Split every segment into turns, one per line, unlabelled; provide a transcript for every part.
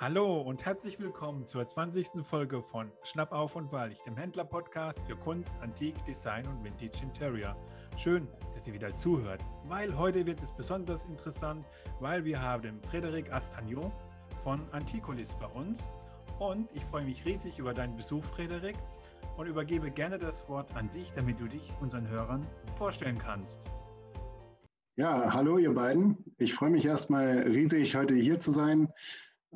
Hallo und herzlich willkommen zur 20. Folge von Schnapp auf und wahrlich, dem Händler-Podcast für Kunst, Antik, Design und Vintage Interior. Schön, dass ihr wieder zuhört, weil heute wird es besonders interessant, weil wir haben Frédéric Astagnon von Anticolis bei uns und ich freue mich riesig über deinen Besuch, Frédéric, und übergebe gerne das Wort an dich, damit du dich unseren Hörern vorstellen kannst.
Ja, hallo ihr beiden. Ich freue mich erstmal riesig, heute hier zu sein.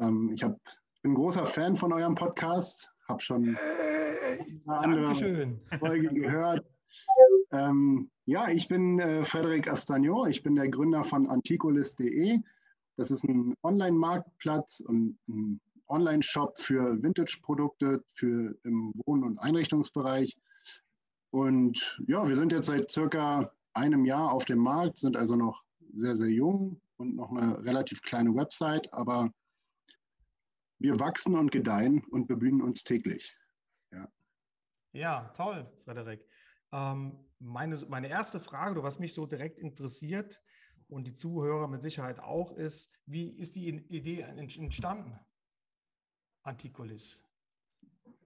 Ähm, ich, hab, ich bin ein großer Fan von eurem Podcast, habe schon eine andere Folge gehört. Ähm, ja, ich bin äh, Frederic Astagnon, ich bin der Gründer von anticolis.de. Das ist ein Online-Marktplatz und ein Online-Shop für Vintage-Produkte für im Wohn- und Einrichtungsbereich. Und ja, wir sind jetzt seit circa einem Jahr auf dem Markt, sind also noch sehr, sehr jung und noch eine relativ kleine Website, aber wir wachsen und gedeihen und bemühen uns täglich.
Ja, ja toll, Frederik. Ähm, meine, meine erste Frage, was mich so direkt interessiert und die Zuhörer mit Sicherheit auch, ist, wie ist die Idee entstanden, Antikolis?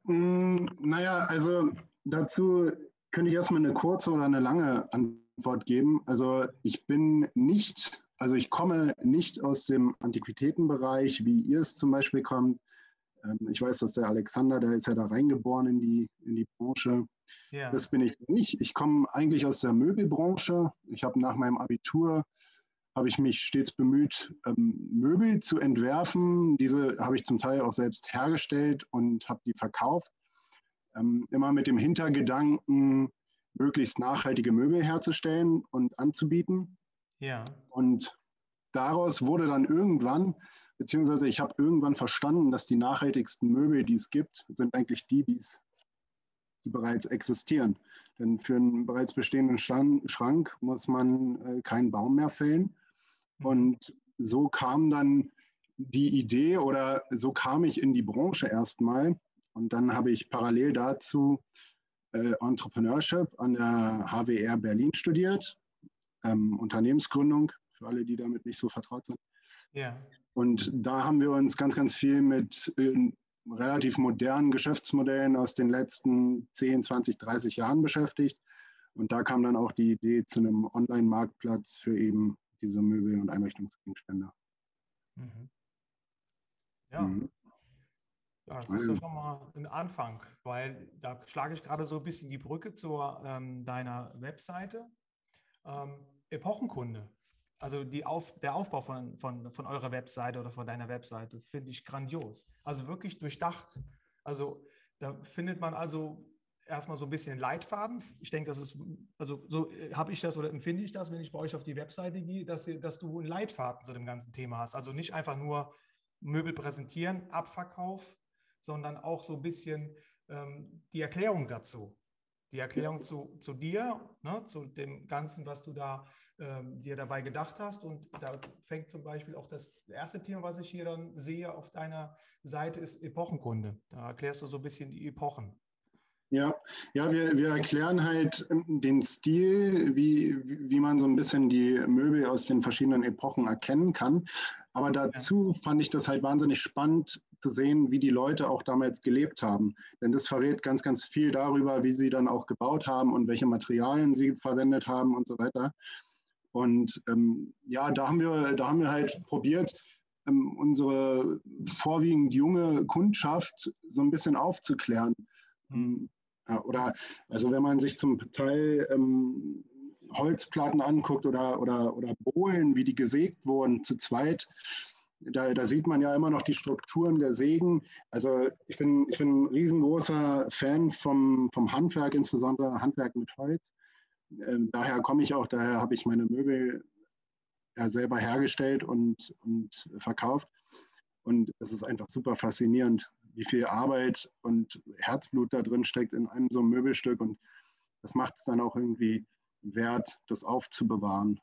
Mm, naja, also dazu könnte ich erstmal eine kurze oder eine lange Antwort geben. Also ich bin nicht, also ich komme nicht aus dem Antiquitätenbereich, wie ihr es zum Beispiel kommt. Ähm, ich weiß, dass der Alexander, der ist ja da reingeboren in die, in die Branche. Ja. Das bin ich nicht. Ich komme eigentlich aus der Möbelbranche. Ich habe nach meinem Abitur habe ich mich stets bemüht, ähm, Möbel zu entwerfen. Diese habe ich zum Teil auch selbst hergestellt und habe die verkauft. Ähm, immer mit dem Hintergedanken, möglichst nachhaltige Möbel herzustellen und anzubieten. Ja. Und daraus wurde dann irgendwann, beziehungsweise ich habe irgendwann verstanden, dass die nachhaltigsten Möbel, die es gibt, sind eigentlich die, die bereits existieren. Denn für einen bereits bestehenden Schrank muss man äh, keinen Baum mehr fällen. Mhm. Und so kam dann die Idee oder so kam ich in die Branche erstmal. Und dann habe ich parallel dazu äh, Entrepreneurship an der HWR Berlin studiert, ähm, Unternehmensgründung, für alle, die damit nicht so vertraut sind. Ja. Und da haben wir uns ganz, ganz viel mit äh, relativ modernen Geschäftsmodellen aus den letzten 10, 20, 30 Jahren beschäftigt. Und da kam dann auch die Idee zu einem Online-Marktplatz für eben diese Möbel- und Einrichtungsgegenstände. Mhm.
Ja. Mhm. Ja, das ist ja schon mal ein Anfang, weil da schlage ich gerade so ein bisschen die Brücke zu ähm, deiner Webseite. Ähm, Epochenkunde, also Auf, der Aufbau von, von, von eurer Webseite oder von deiner Webseite finde ich grandios. Also wirklich durchdacht. Also da findet man also erstmal so ein bisschen Leitfaden. Ich denke, das ist, also so äh, habe ich das oder empfinde ich das, wenn ich bei euch auf die Webseite gehe, dass, dass du einen Leitfaden zu dem ganzen Thema hast. Also nicht einfach nur Möbel präsentieren, Abverkauf, sondern auch so ein bisschen ähm, die Erklärung dazu. Die Erklärung zu, zu dir, ne, zu dem Ganzen, was du da ähm, dir dabei gedacht hast. Und da fängt zum Beispiel auch das erste Thema, was ich hier dann sehe auf deiner Seite, ist Epochenkunde. Da erklärst du so ein bisschen die Epochen.
Ja, ja wir, wir erklären halt ähm, den Stil, wie, wie man so ein bisschen die Möbel aus den verschiedenen Epochen erkennen kann. Aber dazu fand ich das halt wahnsinnig spannend zu sehen, wie die Leute auch damals gelebt haben. Denn das verrät ganz, ganz viel darüber, wie sie dann auch gebaut haben und welche Materialien sie verwendet haben und so weiter. Und ähm, ja, da haben wir, da haben wir halt probiert, ähm, unsere vorwiegend junge Kundschaft so ein bisschen aufzuklären. Mhm. Ja, oder also wenn man sich zum Teil ähm, Holzplatten anguckt oder, oder, oder Bohlen, wie die gesägt wurden zu zweit, da, da, sieht man ja immer noch die Strukturen der Sägen. Also ich bin, ich bin ein riesengroßer Fan vom, vom Handwerk, insbesondere Handwerk mit Holz. Ähm, daher komme ich auch, daher habe ich meine Möbel ja selber hergestellt und, und verkauft. Und es ist einfach super faszinierend, wie viel Arbeit und Herzblut da drin steckt in einem so einem Möbelstück. Und das macht es dann auch irgendwie wert, das aufzubewahren.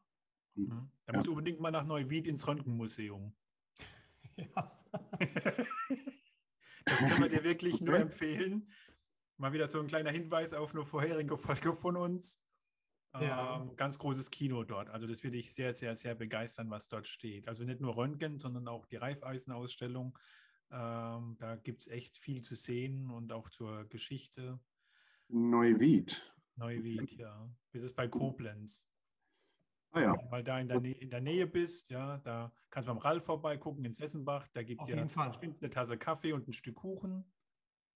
Mhm. Da ja. muss unbedingt mal nach Neuwied ins Röntgenmuseum. Ja. das können wir dir wirklich okay. nur empfehlen. Mal wieder so ein kleiner Hinweis auf eine vorherige Folge von uns. Ja. Ähm, ganz großes Kino dort. Also das würde ich sehr, sehr, sehr begeistern, was dort steht. Also nicht nur Röntgen, sondern auch die Reifeisenausstellung
Ähm, da gibt es echt viel zu sehen und auch zur Geschichte.
Neuwied.
Neuwied, ja. Bis es bei Koblenz.
Ah ja.
Weil da in der, Nä in der Nähe bist, ja, da kannst du beim Ralf vorbeigucken in Sessenbach. Da gibt
Auf
dir
jeden Fall.
bestimmt eine Tasse Kaffee und ein Stück Kuchen.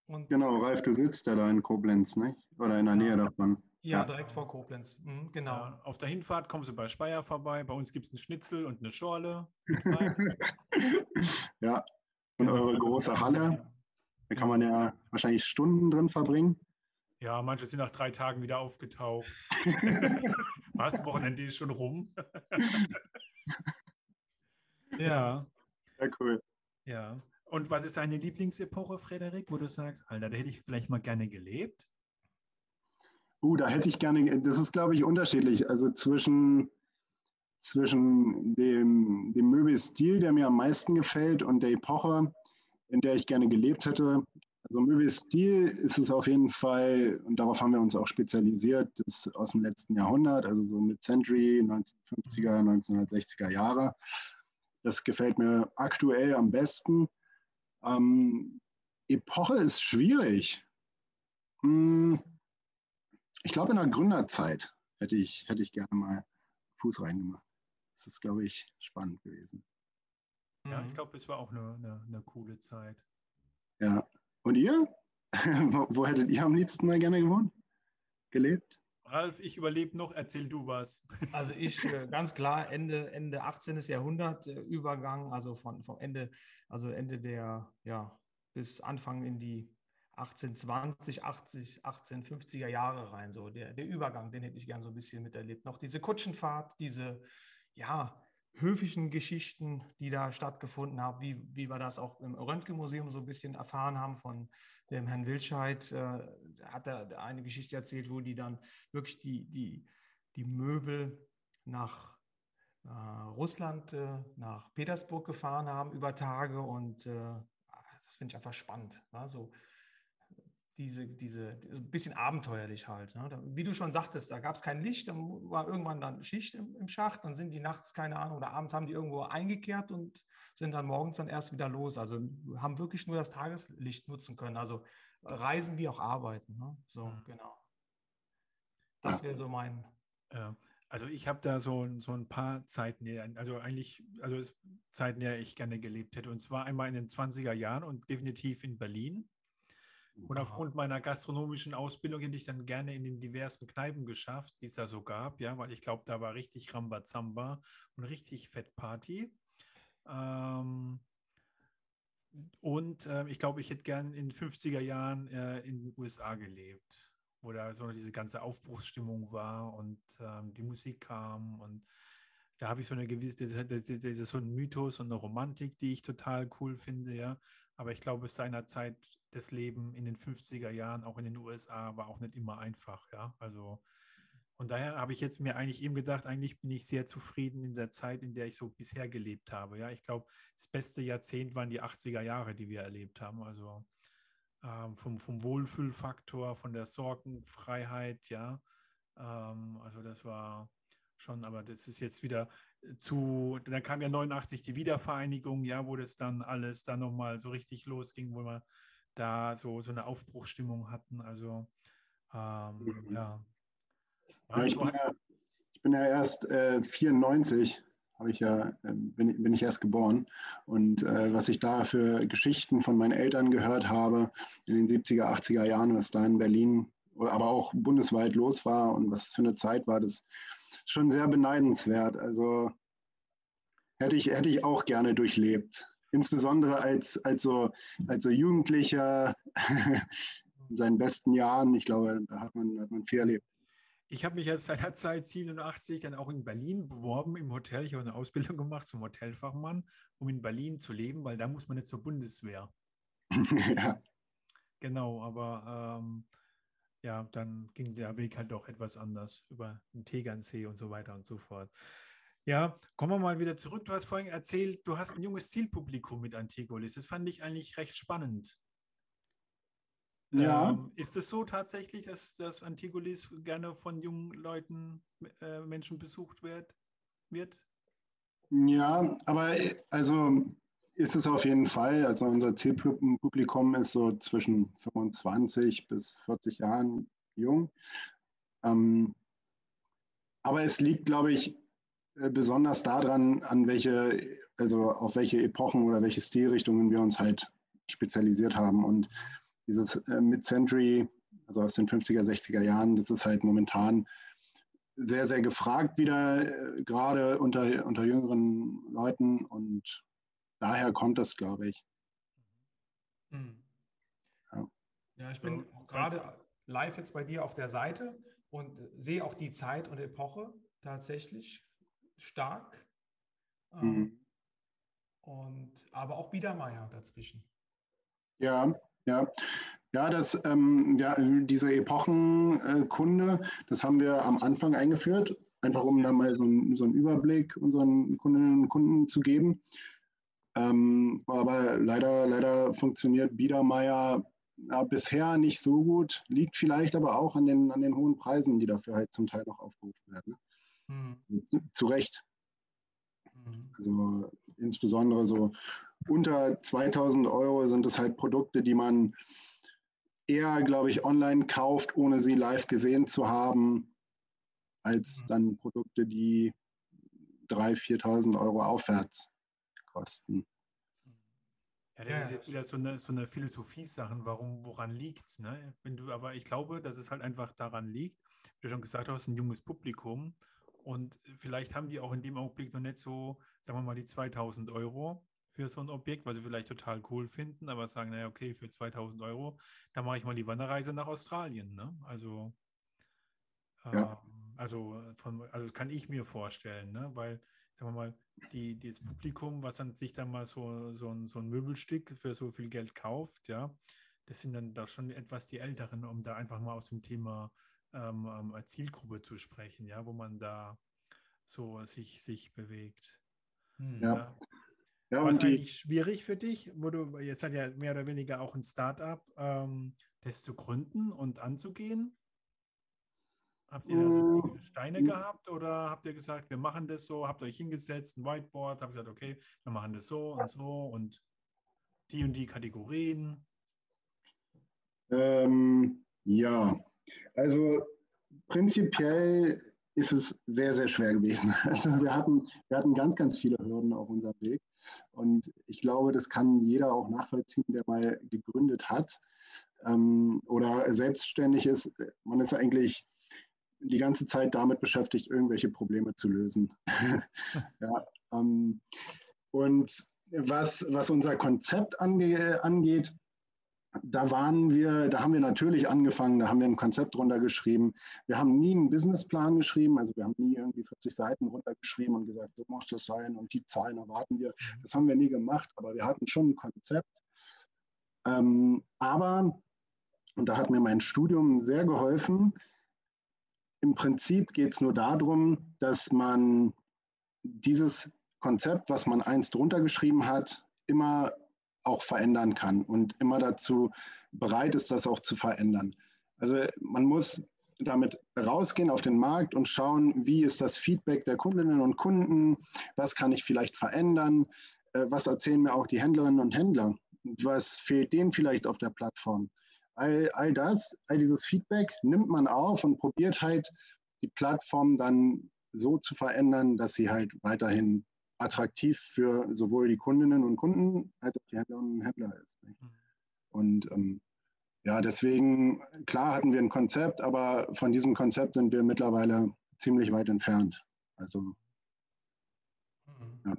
Und
Genau, Ralf, du sitzt ja da in Koblenz, nicht? Oder in der Nähe davon.
ja,
Ja.
direkt vor Koblenz. Mhm, genau.
Ja, auf der Hinfahrt kommst du bei Speyer vorbei. Bei uns gibt es einen Schnitzel und eine Schorle.
ja. Und eure große Halle, da kann man ja wahrscheinlich Stunden drin verbringen.
Ja, manche sind nach drei Tagen wieder aufgetaucht. Was? Wochenende ist schon rum. ja,
Ja, cool.
ja. Und was ist deine Lieblingsepoche, Frederik, wo du sagst, Alter, da hätte ich vielleicht mal gerne gelebt?
Uh, da hätte ich gerne, das ist, glaube ich, unterschiedlich. Also zwischen, zwischen dem, dem Möbelstil, der mir am meisten gefällt, und der Epoche, in der ich gerne gelebt hätte. Also Möbelstil ist es auf jeden Fall, und darauf haben wir uns auch spezialisiert, das ist aus dem letzten Jahrhundert, also so mit Century, 1950er, 1960er Jahre. Das gefällt mir aktuell am besten. Ähm, Epoche ist schwierig. Hm, ich glaube, in der Gründerzeit hätte ich, hätte ich gerne mal Fuß reingemacht. Das ist, glaube ich, spannend gewesen.
Ja,
Mhm.
ich glaube, es war auch eine, eine, eine coole Zeit.
Ja. Und ihr? wo, wo hättet ihr am liebsten mal gerne gewohnt? Gelebt?
Ralf, ich überlebe noch, erzähl du was.
Also ich äh, ganz klar Ende, Ende 18. Jahrhundert äh, Übergang, also von, vom Ende, also Ende der, ja, bis Anfang in die 1820, 80, 1850er Jahre rein. So der, der Übergang, den hätte ich gern so ein bisschen miterlebt. Noch diese Kutschenfahrt, diese, ja, höfischen Geschichten, die da stattgefunden haben, wie, wie wir das auch im Röntgenmuseum so ein bisschen erfahren haben von dem Herrn Wildscheid, äh, hat er eine Geschichte erzählt, wo die dann wirklich die, die, die Möbel nach äh, Russland, äh, nach Petersburg gefahren haben über Tage und äh, das finde ich einfach spannend. Ja? So, diese, diese, so ein bisschen abenteuerlich halt. Ne? Da, wie du schon sagtest, da gab es kein Licht, dann war irgendwann dann Schicht im, im Schacht, dann sind die nachts, keine Ahnung, oder abends haben die irgendwo eingekehrt und sind dann morgens dann erst wieder los. Also haben wirklich nur das Tageslicht nutzen können. Also reisen wie auch arbeiten. Ne? So,
Mhm.
genau. Das wäre so mein.
Ja, also ich habe da so, so ein paar Zeiten, die- also eigentlich, also Zeiten, der ich gerne gelebt hätte. Und zwar einmal in den 20er Jahren und definitiv in Berlin. Und aufgrund meiner gastronomischen Ausbildung hätte ich dann gerne in den diversen Kneipen geschafft, die es da so gab, ja, weil ich glaube, da war richtig Rambazamba und richtig Fettparty. Ähm, und ähm, ich glaube, ich hätte gern in den 50er Jahren äh, in den USA gelebt, wo da so diese ganze Aufbruchsstimmung war und ähm, die Musik kam und da habe ich so eine gewisse, das, ist so ein Mythos und eine Romantik, die ich total cool finde, ja. Aber ich glaube, seinerzeit das Leben in den 50er Jahren, auch in den USA, war auch nicht immer einfach, ja. Also von daher habe ich jetzt mir eigentlich eben gedacht, eigentlich bin ich sehr zufrieden in der Zeit, in der ich so bisher gelebt habe. Ja, ich glaube, das beste Jahrzehnt waren die 80er Jahre, die wir erlebt haben. Also ähm, vom, vom Wohlfühlfaktor, von der Sorgenfreiheit, ja. Ähm, also das war schon, aber das ist jetzt wieder zu, dann kam ja 89 die Wiedervereinigung, ja, wo das dann alles dann nochmal so richtig losging, wo wir da so, so eine Aufbruchsstimmung hatten. Also ähm,
Mhm.
ja.
Ja, ich,
so
bin ja, ich bin ja erst äh, 94, habe ich ja, äh, bin, bin ich erst geboren. Und äh, was ich da für Geschichten von meinen Eltern gehört habe in den 70er, 80er Jahren, was da in Berlin, aber auch bundesweit los war und was es für eine Zeit war, das ist schon sehr beneidenswert. Also hätte ich, hätte ich auch gerne durchlebt. Insbesondere als, als, so, als so Jugendlicher in seinen besten Jahren. Ich glaube, da hat man, hat man viel erlebt.
Ich habe mich jetzt seinerzeit 87 dann auch in Berlin beworben im Hotel. Ich habe eine Ausbildung gemacht zum Hotelfachmann, um in Berlin zu leben, weil da muss man nicht zur Bundeswehr.
ja.
Genau, aber ähm, ja, dann ging der Weg halt doch etwas anders über den Tegernsee und so weiter und so fort. Ja, kommen wir mal wieder zurück. Du hast vorhin erzählt, du hast ein junges Zielpublikum mit Antigolis. Das fand ich eigentlich recht spannend.
Ja.
Ähm, ist es so tatsächlich, dass, dass Antigolis gerne von jungen Leuten, äh, Menschen besucht wird? wird?
Ja, aber äh, also ist es auf jeden Fall. Also unser Zielpublikum ist so zwischen 25 bis 40 Jahren jung. Ähm, aber es liegt, glaube ich, besonders daran, an welche, also auf welche Epochen oder welche Stilrichtungen wir uns halt spezialisiert haben. Und dieses äh, Mid-Century, also aus den 50er, 60er Jahren, das ist halt momentan sehr, sehr gefragt wieder, äh, gerade unter, unter jüngeren Leuten. Und daher kommt das, glaube ich.
Hm. Ja. ja. ich bin ja, gerade live jetzt bei dir auf der Seite und sehe auch die Zeit und Epoche tatsächlich stark. Ähm, mhm. Und aber auch Biedermeier dazwischen.
Ja, ja. Ja, das, ähm, ja, diese Epochenkunde, das haben wir am Anfang eingeführt, einfach um da mal so, so einen Überblick unseren Kundinnen und Kunden zu geben. Ähm, aber leider, leider funktioniert Biedermeier ja, bisher nicht so gut, liegt vielleicht aber auch an den, an den hohen Preisen, die dafür halt zum Teil noch aufgerufen werden. Mhm. Zu Recht. Mhm. Also insbesondere so unter 2000 Euro sind es halt Produkte, die man eher, glaube ich, online kauft, ohne sie live gesehen zu haben, als mhm. dann Produkte, die 3.000, 4.000 Euro aufwärts kosten.
Ja, das ja. ist jetzt wieder so eine, so eine Philosophie-Sache, warum, woran liegt es? Ne? Wenn du, aber ich glaube, dass es halt einfach daran liegt, wie du schon gesagt hast, ein junges Publikum und vielleicht haben die auch in dem Augenblick noch nicht so, sagen wir mal, die 2000 Euro für so ein Objekt, was sie vielleicht total cool finden, aber sagen, naja, okay, für 2000 Euro, da mache ich mal die Wanderreise nach Australien. Ne? Also, ja. ähm, also, von, also das kann ich mir vorstellen, ne? weil, sagen wir mal, die, das Publikum, was dann sich dann mal so, so, ein, so ein Möbelstück für so viel Geld kauft, ja, das sind dann da schon etwas die Älteren, um da einfach mal aus dem Thema ähm, ähm Zielgruppe zu sprechen, ja, wo man da so sich, sich bewegt.
Hm, ja. ja.
Ja, War es eigentlich schwierig für dich, wo du jetzt hat ja mehr oder weniger auch ein Startup, ähm, das zu gründen und anzugehen? Habt ihr da so mm, Steine mm. gehabt oder habt ihr gesagt, wir machen das so? Habt ihr euch hingesetzt, ein Whiteboard, habt gesagt, okay, wir machen das so und so und die und die Kategorien?
Ähm, ja, also prinzipiell ist es sehr, sehr schwer gewesen. Also wir hatten, wir hatten ganz, ganz viele Hürden auf unserem Weg. Und ich glaube, das kann jeder auch nachvollziehen, der mal gegründet hat ähm, oder selbstständig ist. Man ist eigentlich die ganze Zeit damit beschäftigt, irgendwelche Probleme zu lösen. ja, ähm, und was, was unser Konzept ange angeht, da waren wir, da haben wir natürlich angefangen, da haben wir ein Konzept runtergeschrieben. Wir haben nie einen Businessplan geschrieben, also wir haben nie irgendwie 40 Seiten runtergeschrieben und gesagt, so muss das sein und die Zahlen erwarten wir. Mhm. Das haben wir nie gemacht, aber wir hatten schon ein Konzept. Ähm, aber, und da hat mir mein Studium sehr geholfen, im Prinzip geht es nur darum, dass man dieses Konzept, was man einst runtergeschrieben hat, immer auch verändern kann und immer dazu bereit ist, das auch zu verändern. Also man muss damit rausgehen auf den Markt und schauen, wie ist das Feedback der Kundinnen und Kunden, was kann ich vielleicht verändern, äh, was erzählen mir auch die Händlerinnen und Händler, was fehlt denen vielleicht auf der Plattform. All, all das, all dieses Feedback nimmt man auf und probiert halt die Plattform dann so zu verändern, dass sie halt weiterhin attraktiv für sowohl die Kundinnen und Kunden als auch die Händlerinnen und Händler ist. Mhm. Und ähm, ja, deswegen, klar hatten wir ein Konzept, aber von diesem Konzept sind wir mittlerweile ziemlich weit entfernt. Also,
mhm. ja.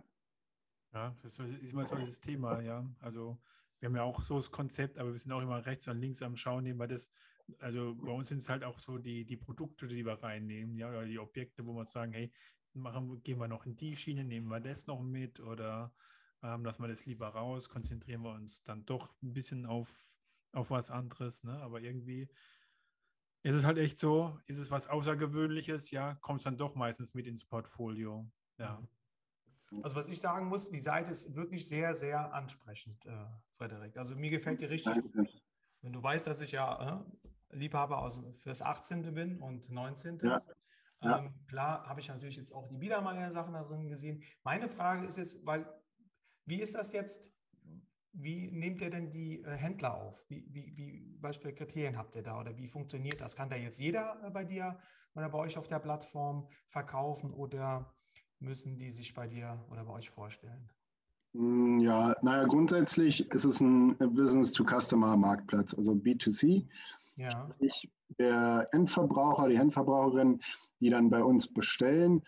Ja, das ist immer so dieses Thema, ja. Also, wir haben ja auch so das Konzept, aber wir sind auch immer rechts und links am Schauen, nehmen wir das, also bei uns sind es halt auch so die, die Produkte, die wir reinnehmen, ja, oder die Objekte, wo wir sagen, hey, machen, gehen wir noch in die Schiene, nehmen wir das noch mit oder ähm, lassen wir das lieber raus, konzentrieren wir uns dann doch ein bisschen auf, auf was anderes. Ne? Aber irgendwie ist es halt echt so, ist es was Außergewöhnliches, ja, kommt es dann doch meistens mit ins Portfolio. Ja.
Also was ich sagen muss, die Seite ist wirklich sehr, sehr ansprechend, äh, Frederik. Also mir gefällt die richtig gut. Wenn du weißt, dass ich ja äh, Liebhaber aus, fürs 18. bin und 19. Ja. Ja. Ähm, klar habe ich natürlich jetzt auch die Biedermeier-Sachen da drin gesehen. Meine Frage ist jetzt, weil Wie ist das jetzt? Wie nehmt ihr denn die äh, Händler auf? Wie, wie, wie, was für Kriterien habt ihr da oder wie funktioniert das? Kann da jetzt jeder äh, bei dir oder bei euch auf der Plattform verkaufen oder müssen die sich bei dir oder bei euch vorstellen?
Hm, ja, naja, grundsätzlich ist es ein Business-to-Customer-Marktplatz, also B2C. Ja. Ich, der Endverbraucher, die Endverbraucherin, die dann bei uns bestellen,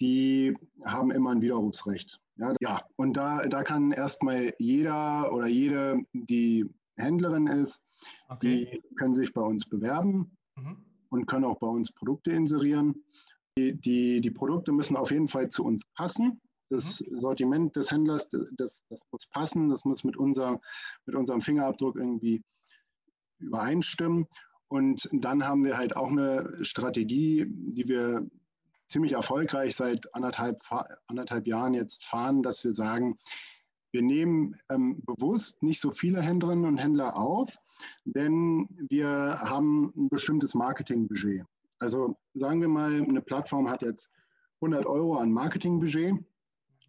die haben immer ein Widerrufsrecht. Ja, ja, und da, da kann erstmal jeder oder jede, die Händlerin ist, okay. die können sich bei uns bewerben mhm. und können auch bei uns Produkte inserieren. Die, die, die Produkte müssen auf jeden Fall zu uns passen. Das mhm. Sortiment des Händlers, das, das muss passen, das muss mit, unser, mit unserem Fingerabdruck irgendwie übereinstimmen. Und dann haben wir halt auch eine Strategie, die wir ziemlich erfolgreich seit anderthalb, anderthalb Jahren jetzt fahren, dass wir sagen, wir nehmen ähm, bewusst nicht so viele Händlerinnen und Händler auf, denn wir haben ein bestimmtes Marketingbudget. Also sagen wir mal, eine Plattform hat jetzt 100 Euro an Marketingbudget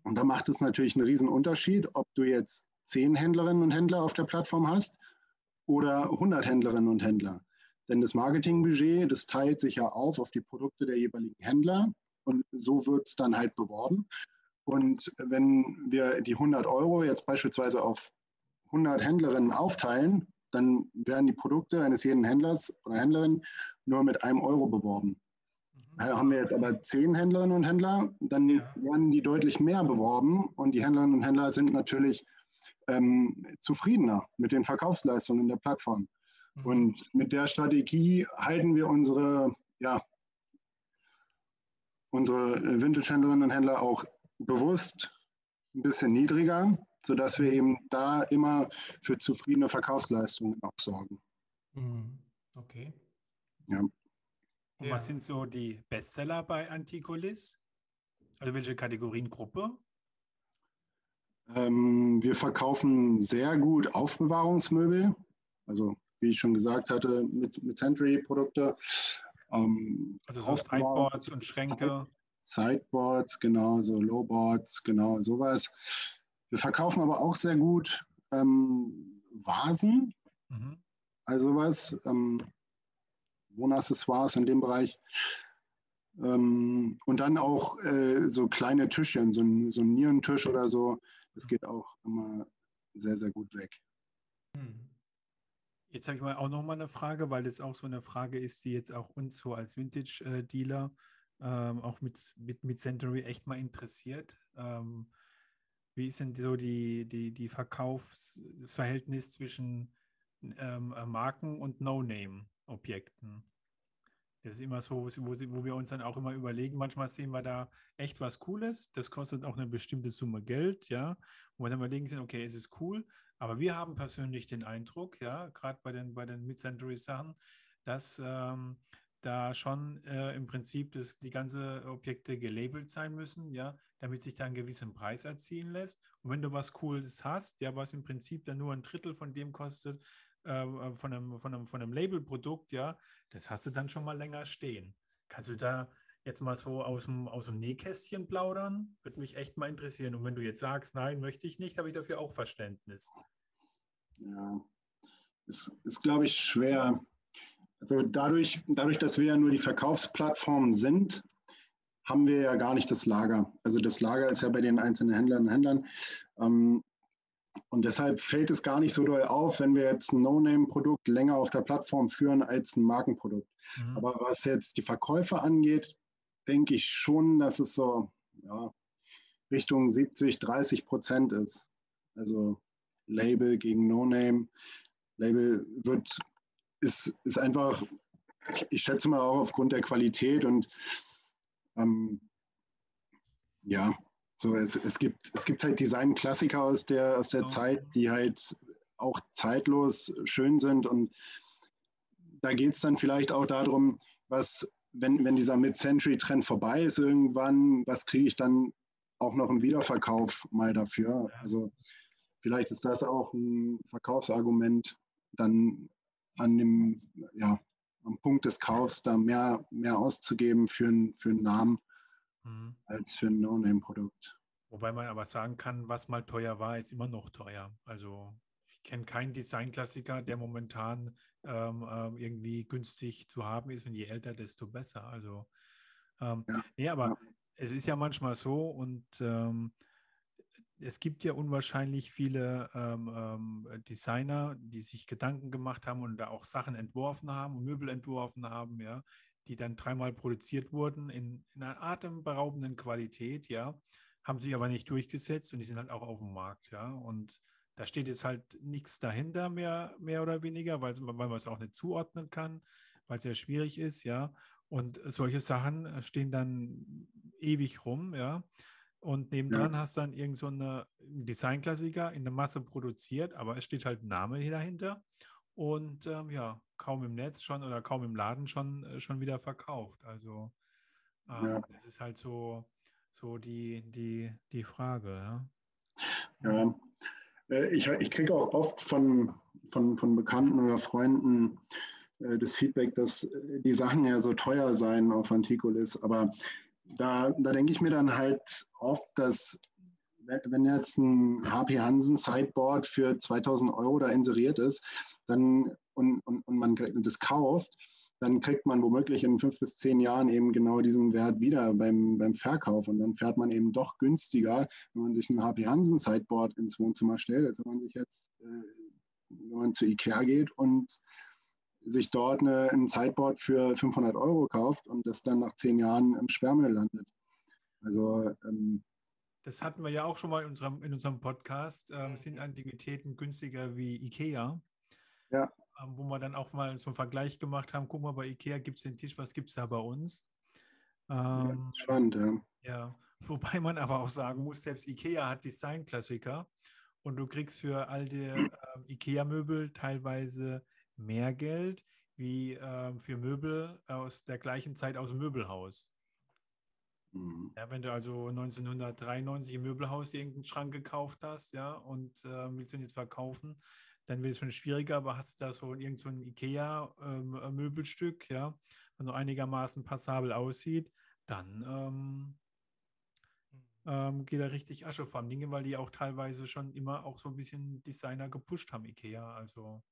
und da macht es natürlich einen riesen Unterschied, ob du jetzt 10 Händlerinnen und Händler auf der Plattform hast oder 100 Händlerinnen und Händler. Denn das Marketingbudget, das teilt sich ja auf auf die Produkte der jeweiligen Händler und so wird es dann halt beworben. Und wenn wir die 100 Euro jetzt beispielsweise auf 100 Händlerinnen aufteilen, dann werden die Produkte eines jeden Händlers oder Händlerin nur mit einem Euro beworben. Mhm. Haben wir jetzt aber zehn Händlerinnen und Händler, dann ja. werden die deutlich mehr beworben und die Händlerinnen und Händler sind natürlich ähm, zufriedener mit den Verkaufsleistungen der Plattform. Mhm. Und mit der Strategie halten wir unsere, ja, unsere Vintage-Händlerinnen und Händler auch bewusst ein bisschen niedriger, sodass wir eben da immer für zufriedene Verkaufsleistungen auch sorgen.
Mhm. Okay.
Ja. Und was sind so die Bestseller bei Anticolis? Also welche Kategoriengruppe?
Ähm, wir verkaufen sehr gut Aufbewahrungsmöbel, also wie ich schon gesagt hatte, mit, mit Century-Produkte.
Ähm, also so Sideboards und Schränke.
Sideboards, genau, so Lowboards, genau, sowas. Wir verkaufen aber auch sehr gut ähm, Vasen, mhm. also was, ähm, Wohnaccessoires in dem Bereich. Ähm, und dann auch äh, so kleine Tischchen, so ein, so ein Nierentisch oder so, das geht auch immer sehr, sehr gut weg.
Mhm. Jetzt habe ich mal auch noch mal eine Frage, weil das auch so eine Frage ist, die jetzt auch uns so als Vintage-Dealer ähm, auch mit, mit, mit Century echt mal interessiert. Ähm, wie ist denn so die, die, die Verkaufsverhältnis zwischen ähm, Marken und No-Name-Objekten? Das ist immer so, wo, wo wir uns dann auch immer überlegen, manchmal sehen wir da echt was Cooles, das kostet auch eine bestimmte Summe Geld, ja, wir dann überlegen sind, okay, ist es cool, aber wir haben persönlich den Eindruck, ja, gerade bei den, bei den Mid-Century-Sachen, dass ähm, da schon äh, im Prinzip das, die ganzen Objekte gelabelt sein müssen, ja, damit sich da einen gewissen Preis erzielen lässt. Und wenn du was Cooles hast, ja, was im Prinzip dann nur ein Drittel von dem kostet, äh, von einem, von einem, von einem Labelprodukt, ja, das hast du dann schon mal länger stehen. Kannst du da jetzt mal so aus dem, aus dem Nähkästchen plaudern? Würde mich echt mal interessieren. Und wenn du jetzt sagst, nein, möchte ich nicht, habe ich dafür auch Verständnis.
Ja, es ist, glaube ich, schwer. Also dadurch, dadurch, dass wir ja nur die Verkaufsplattformen sind, haben wir ja gar nicht das Lager. Also das Lager ist ja bei den einzelnen Händlern und Händlern. Ähm, und deshalb fällt es gar nicht so doll auf, wenn wir jetzt ein No-Name-Produkt länger auf der Plattform führen als ein Markenprodukt. Mhm. Aber was jetzt die Verkäufe angeht, denke ich schon, dass es so ja, Richtung 70, 30 Prozent ist. Also Label gegen No-Name. Label wird, ist, ist einfach, ich schätze mal auch aufgrund der Qualität und ähm, ja, so es, es, gibt, es gibt halt Design-Klassiker aus der, aus der oh. Zeit, die halt auch zeitlos schön sind und da geht es dann vielleicht auch darum, was wenn, wenn dieser Mid-Century-Trend vorbei ist irgendwann, was kriege ich dann auch noch im Wiederverkauf mal dafür? Also vielleicht ist das auch ein Verkaufsargument, dann an dem, ja, am Punkt des Kaufs da mehr, mehr auszugeben für, ein, für einen Namen mhm. als für ein No-Name-Produkt.
Wobei man aber sagen kann, was mal teuer war, ist immer noch teuer. Also ich kenne keinen Designklassiker, der momentan ähm, ähm, irgendwie günstig zu haben ist und je älter, desto besser. Also ähm, ja, nee, aber ja. es ist ja manchmal so und ähm, es gibt ja unwahrscheinlich viele ähm, ähm, Designer, die sich Gedanken gemacht haben und da auch Sachen entworfen haben und Möbel entworfen haben, ja, die dann dreimal produziert wurden in, in einer atemberaubenden Qualität, ja, haben sich aber nicht durchgesetzt und die sind halt auch auf dem Markt, ja. Und da steht jetzt halt nichts dahinter mehr, mehr oder weniger, weil, weil man es auch nicht zuordnen kann, weil es ja schwierig ist, ja. Und solche Sachen äh, stehen dann ewig rum, ja. Und nebendran ja. hast du dann irgend so eine Designklassiker in der Masse produziert, aber es steht halt ein Name dahinter und ähm, ja, kaum im Netz schon oder kaum im Laden schon, äh, schon wieder verkauft. Also ähm, ja. das ist halt so, so die, die, die Frage. Ja,
ja. Äh, ich, ich kriege auch oft von, von, von Bekannten oder Freunden äh, das Feedback, dass äh, die Sachen ja so teuer seien auf Antikolis, aber da, da denke ich mir dann halt oft, dass wenn jetzt ein HP Hansen Sideboard für 2000 Euro da inseriert ist dann, und, und, und man das kauft, dann kriegt man womöglich in fünf bis zehn Jahren eben genau diesen Wert wieder beim, beim Verkauf. Und dann fährt man eben doch günstiger, wenn man sich ein HP Hansen Sideboard ins Wohnzimmer stellt, als wenn man sich jetzt, äh, wenn man zu Ikea geht und sich dort eine, ein Sideboard für 500 Euro kauft und das dann nach zehn Jahren im Sperrmüll landet. Also ähm,
das hatten wir ja auch schon mal in unserem, in unserem Podcast. Ähm, sind Antiquitäten günstiger wie Ikea?
Ja.
Wo wir dann auch mal so einen Vergleich gemacht haben. Guck mal, bei Ikea gibt es den Tisch, was gibt es da bei uns?
Ähm, ja, spannend, ja.
Ja, wobei man aber auch sagen muss, selbst Ikea hat Designklassiker und du kriegst für alte äh, Ikea-Möbel teilweise mehr Geld wie äh, für Möbel aus der gleichen Zeit aus dem Möbelhaus. Mhm. Ja, wenn du also 1993 im Möbelhaus irgendeinen Schrank gekauft hast, ja, und äh, willst ihn jetzt verkaufen, dann wird es schon schwieriger, aber hast du da so irgend so ein IKEA-Möbelstück, ähm, ja, wenn so einigermaßen passabel aussieht, dann ähm, ähm, geht da richtig Asche vom Dinge, weil die auch teilweise schon immer auch so ein bisschen Designer gepusht haben, IKEA. Also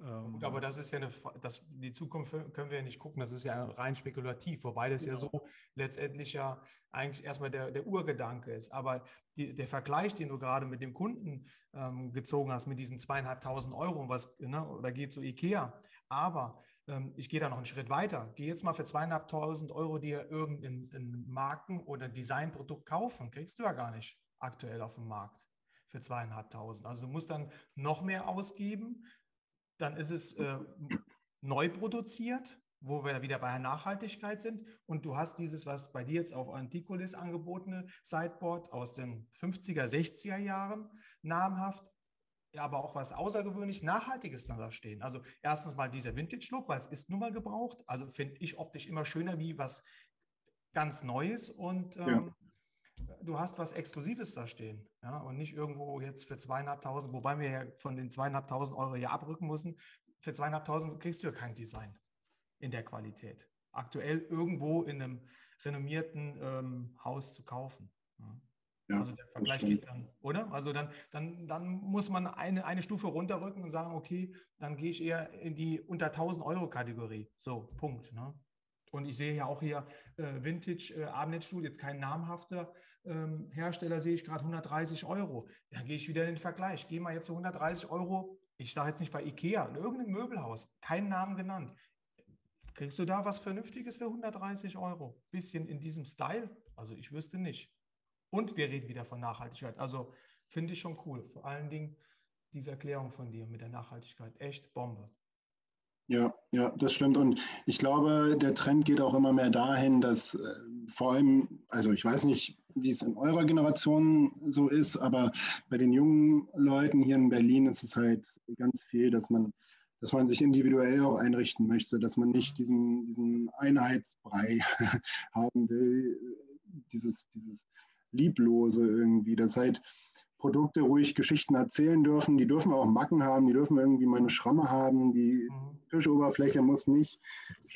ähm, Gut, aber das ist ja eine, das, die Zukunft können wir ja nicht gucken, das ist ja rein spekulativ, wobei das genau. ja so letztendlich ja eigentlich erstmal der, der Urgedanke ist. Aber die, der Vergleich, den du gerade mit dem Kunden ähm, gezogen hast, mit diesen zweieinhalbtausend Euro, was, ne, oder geht zu Ikea, aber ähm, ich gehe da noch einen Schritt weiter. Geh jetzt mal für zweieinhalbtausend Euro dir irgendein Marken- oder Designprodukt kaufen, kriegst du ja gar nicht aktuell auf dem Markt für zweieinhalbtausend. Also du musst dann noch mehr ausgeben, dann ist es äh, neu produziert, wo wir wieder bei der Nachhaltigkeit sind. Und du hast dieses, was bei dir jetzt auf Anticolis angebotene Sideboard aus den 50er, 60er Jahren, namhaft, aber auch was außergewöhnlich Nachhaltiges da stehen. Also erstens mal dieser Vintage-Look, weil es ist nun mal gebraucht. Also finde ich optisch immer schöner wie was ganz Neues. Und ähm, ja du hast was Exklusives da stehen. Ja, und nicht irgendwo jetzt für zweieinhalbtausend, wobei wir ja von den zweieinhalbtausend Euro ja abrücken müssen. Für zweieinhalbtausend kriegst du ja kein Design in der Qualität. Aktuell irgendwo in einem renommierten ähm, Haus zu kaufen. Ja. Ja, also der Vergleich geht dann, oder? Also dann, dann, dann muss man eine, eine Stufe runterrücken und sagen, okay, dann gehe ich eher in die unter 1000 Euro Kategorie. So, Punkt. Ne? Und ich sehe ja auch hier äh, Vintage äh, Abendstuhl, jetzt kein namhafter ähm, Hersteller, sehe ich gerade 130 Euro. Dann gehe ich wieder in den Vergleich. Gehe mal jetzt zu 130 Euro. Ich sage jetzt nicht bei Ikea, in irgendeinem Möbelhaus, keinen Namen genannt. Kriegst du da was Vernünftiges für 130 Euro? Bisschen in diesem Style? Also ich wüsste nicht. Und wir reden wieder von Nachhaltigkeit. Also finde ich schon cool. Vor allen Dingen diese Erklärung von dir mit der Nachhaltigkeit. Echt Bombe.
Ja, ja, das stimmt. Und ich glaube, der Trend geht auch immer mehr dahin, dass äh, vor allem, also ich weiß nicht, wie es in eurer Generation so ist, aber bei den jungen Leuten hier in Berlin ist es halt ganz viel, dass man, dass man sich individuell auch einrichten möchte, dass man nicht diesen, diesen Einheitsbrei haben will, dieses, dieses Lieblose irgendwie, dass halt Produkte ruhig Geschichten erzählen dürfen. Die dürfen auch Macken haben, die dürfen irgendwie mal eine Schramme haben. Die mhm. Tischoberfläche muss nicht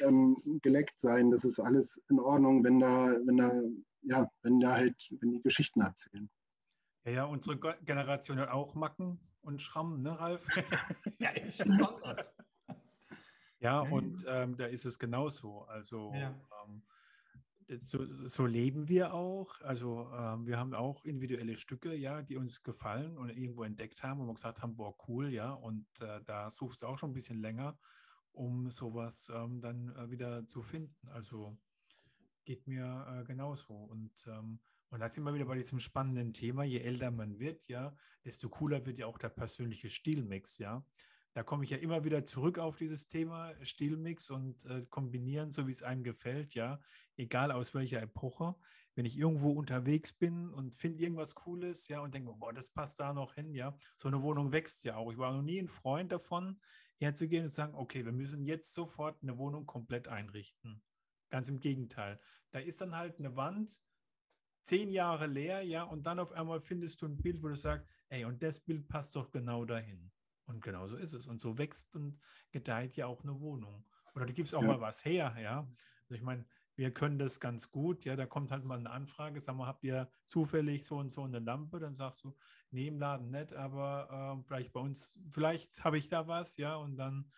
ähm, geleckt sein. Das ist alles in Ordnung, wenn da, wenn da ja, wenn da halt, wenn die Geschichten erzählen.
Ja, ja, unsere Generation hat auch Macken und Schrammen, ne, Ralf?
ja, ich besonders.
Ja, und ähm, da ist es genauso. Also ja. ähm, so, so, leben wir auch. Also ähm, wir haben auch individuelle Stücke, ja, die uns gefallen und irgendwo entdeckt haben, wo wir gesagt haben, boah, cool, ja. Und äh, da suchst du auch schon ein bisschen länger, um sowas ähm, dann äh, wieder zu finden. Also geht mir äh, genauso. Und, ähm, und da sind wir wieder bei diesem spannenden Thema. Je älter man wird, ja, desto cooler wird ja auch der persönliche Stilmix, ja. Da komme ich ja immer wieder zurück auf dieses Thema Stilmix und äh, kombinieren, so wie es einem gefällt, ja, egal aus welcher Epoche. Wenn ich irgendwo unterwegs bin und finde irgendwas Cooles, ja, und denke, boah, das passt da noch hin, ja. So eine Wohnung wächst ja auch. Ich war noch nie ein Freund davon, herzugehen und zu sagen, okay, wir müssen jetzt sofort eine Wohnung komplett einrichten. Ganz im Gegenteil. Da ist dann halt eine Wand, zehn Jahre leer, ja, und dann auf einmal findest du ein Bild, wo du sagst, ey, und das Bild passt doch genau dahin. Und genau so ist es. Und so wächst und gedeiht ja auch eine Wohnung. Oder du gibst auch ja. mal was her, ja. Also ich meine, wir können das ganz gut, ja, da kommt halt mal eine Anfrage, sag mal, habt ihr zufällig so und so eine Lampe? Dann sagst du, nee, im Laden nicht, aber äh, vielleicht bei uns, vielleicht habe ich da was, ja, und dann,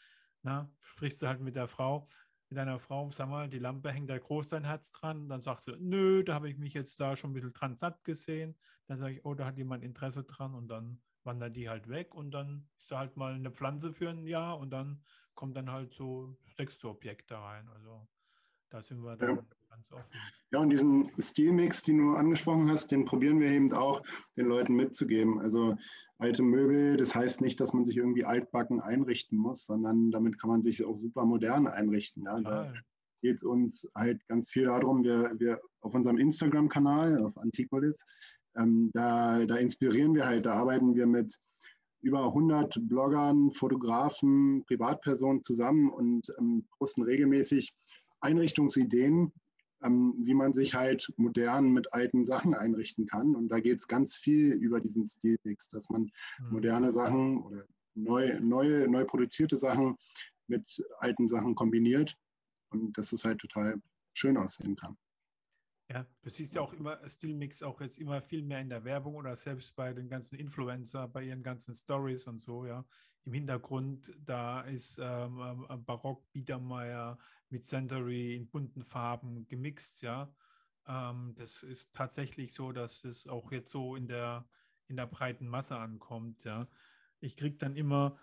na, sprichst du halt mit der Frau, mit deiner Frau, sag mal, die Lampe hängt da groß dein Herz dran. Dann sagst du, nö, da habe ich mich jetzt da schon ein bisschen dran satt gesehen. Dann sage ich, oh, da hat jemand Interesse dran und dann wandert die halt weg und dann ist da halt mal eine Pflanze für ein Jahr und dann kommt dann halt so sechste Objekt da rein. Also da sind wir dann ja. ganz offen.
Ja, und diesen Stilmix, den du angesprochen hast, den probieren wir eben auch den Leuten mitzugeben. Also alte Möbel, das heißt nicht, dass man sich irgendwie altbacken einrichten muss, sondern damit kann man sich auch super modern einrichten. Ja. Da geht es uns halt ganz viel darum, wir, wir auf unserem Instagram-Kanal, auf Antipolis, ähm, da, da inspirieren wir halt, da arbeiten wir mit über 100 Bloggern, Fotografen, Privatpersonen zusammen und ähm, posten regelmäßig Einrichtungsideen, ähm, wie man sich halt modern mit alten Sachen einrichten kann. Und da geht es ganz viel über diesen Stilmix, dass man mhm. moderne Sachen oder neu, neue, neu produzierte Sachen mit alten Sachen kombiniert und dass es halt total schön aussehen kann.
Ja, du siehst ja auch immer Stilmix auch jetzt immer viel mehr in der Werbung oder selbst bei den ganzen Influencer, bei ihren ganzen Stories und so, ja. Im Hintergrund, da ist ähm, ähm Barock Biedermeier mit Century in bunten Farben gemixt, ja. Ähm, das ist tatsächlich so, dass es auch jetzt so in der, in der breiten Masse ankommt, ja. Ich kriege dann immer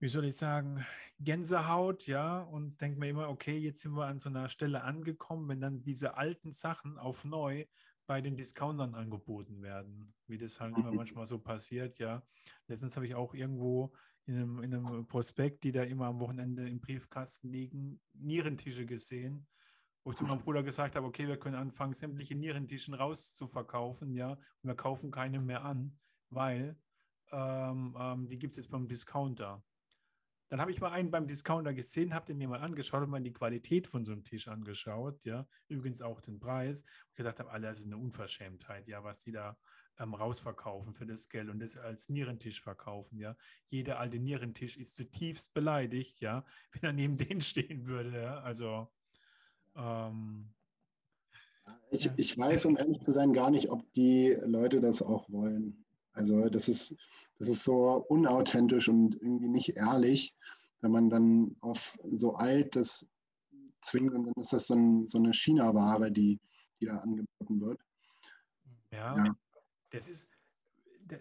wie soll ich sagen, Gänsehaut, ja, und denke mir immer, okay, jetzt sind wir an so einer Stelle angekommen, wenn dann diese alten Sachen auf neu bei den Discountern angeboten werden, wie das halt immer manchmal so passiert, ja. Letztens habe ich auch irgendwo in einem, in einem Prospekt, die da immer am Wochenende im Briefkasten liegen, Nierentische gesehen, wo ich zu meinem Bruder gesagt habe, okay, wir können anfangen, sämtliche Nierentischen rauszuverkaufen, ja, und wir kaufen keine mehr an, weil ähm, ähm, die gibt es jetzt beim Discounter. Dann habe ich mal einen beim Discounter gesehen, habe den mir mal angeschaut und mal die Qualität von so einem Tisch angeschaut, ja, übrigens auch den Preis und gesagt habe, Alter, das ist eine Unverschämtheit, ja, was die da ähm, rausverkaufen für das Geld und das als Nierentisch verkaufen, ja. Jeder alte Nierentisch ist zutiefst beleidigt, ja, wenn er neben denen stehen würde, ja, also ähm,
ich, ich weiß, um ehrlich zu sein, gar nicht, ob die Leute das auch wollen. Also das ist, das ist so unauthentisch und irgendwie nicht ehrlich, wenn man dann auf so alt das zwingt und dann ist das so, ein, so eine China-Ware, die, die da angeboten wird.
Ja, ja. das ist, da,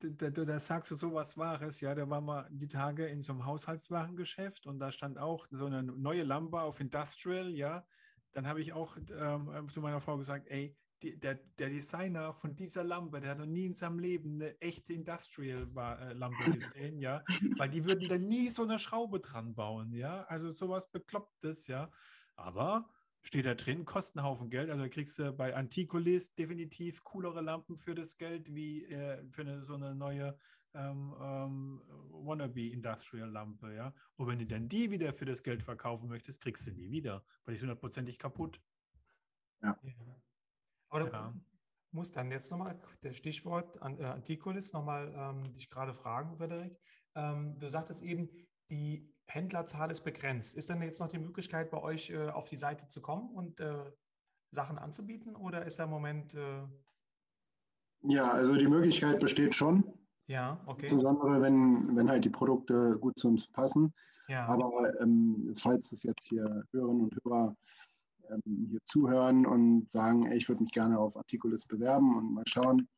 da, da, da, sagst du so was Wahres, ja, da waren wir die Tage in so einem Haushaltswarengeschäft und da stand auch so eine neue Lampe auf Industrial, ja, dann habe ich auch ähm, zu meiner Frau gesagt, ey, die, der, der, Designer von dieser Lampe, der hat noch nie in seinem Leben eine echte Industrial-Lampe gesehen, ja, weil die würden da nie so eine Schraube dran bauen, ja, also sowas Beklopptes, ja, aber steht da drin, kostet einen Haufen Geld, also kriegst du bei Anticolis definitiv coolere Lampen für das Geld wie äh, für eine, so eine neue ähm, ähm, Wannabe Industrial Lampe, ja, und wenn du dann die wieder für das Geld verkaufen möchtest, kriegst du nie wieder, weil die ist hundertprozentig kaputt.
Ja. ja.
Aber ja. du musst dann jetzt nochmal, der Stichwort an, äh, Antikulis, nochmal ähm, dich gerade fragen, Frederik. Ähm, du sagtest eben, die Händlerzahl ist begrenzt. Ist dann jetzt noch die Möglichkeit, bei euch äh, auf die Seite zu kommen und äh, Sachen anzubieten oder ist der Moment. Äh
ja, also die Möglichkeit besteht schon.
Ja, okay.
Insbesondere, wenn, wenn halt die Produkte gut zu uns passen.
Ja.
Aber ähm, falls es jetzt hier Hörerinnen und Hörer ähm, hier zuhören und sagen, ey, ich würde mich gerne auf Artikulis bewerben und mal schauen,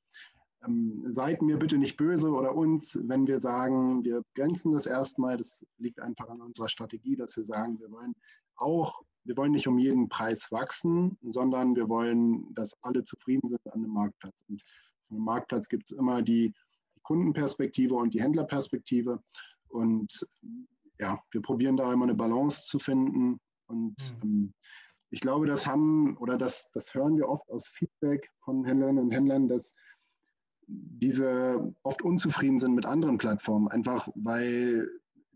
ähm, seid mir bitte nicht böse oder uns, wenn wir sagen, wir grenzen das erstmal. Das liegt einfach an unserer Strategie, dass wir sagen, wir wollen auch, wir wollen nicht um jeden Preis wachsen, sondern wir wollen, dass alle zufrieden sind an dem Marktplatz. Und auf dem Marktplatz gibt es immer die, die Kundenperspektive und die Händlerperspektive. Und ja, wir probieren da immer eine Balance zu finden. Und mhm. ähm, ich glaube, das haben oder das, das hören wir oft aus Feedback von Händlerinnen und Händlern, dass diese oft unzufrieden sind mit anderen Plattformen, einfach weil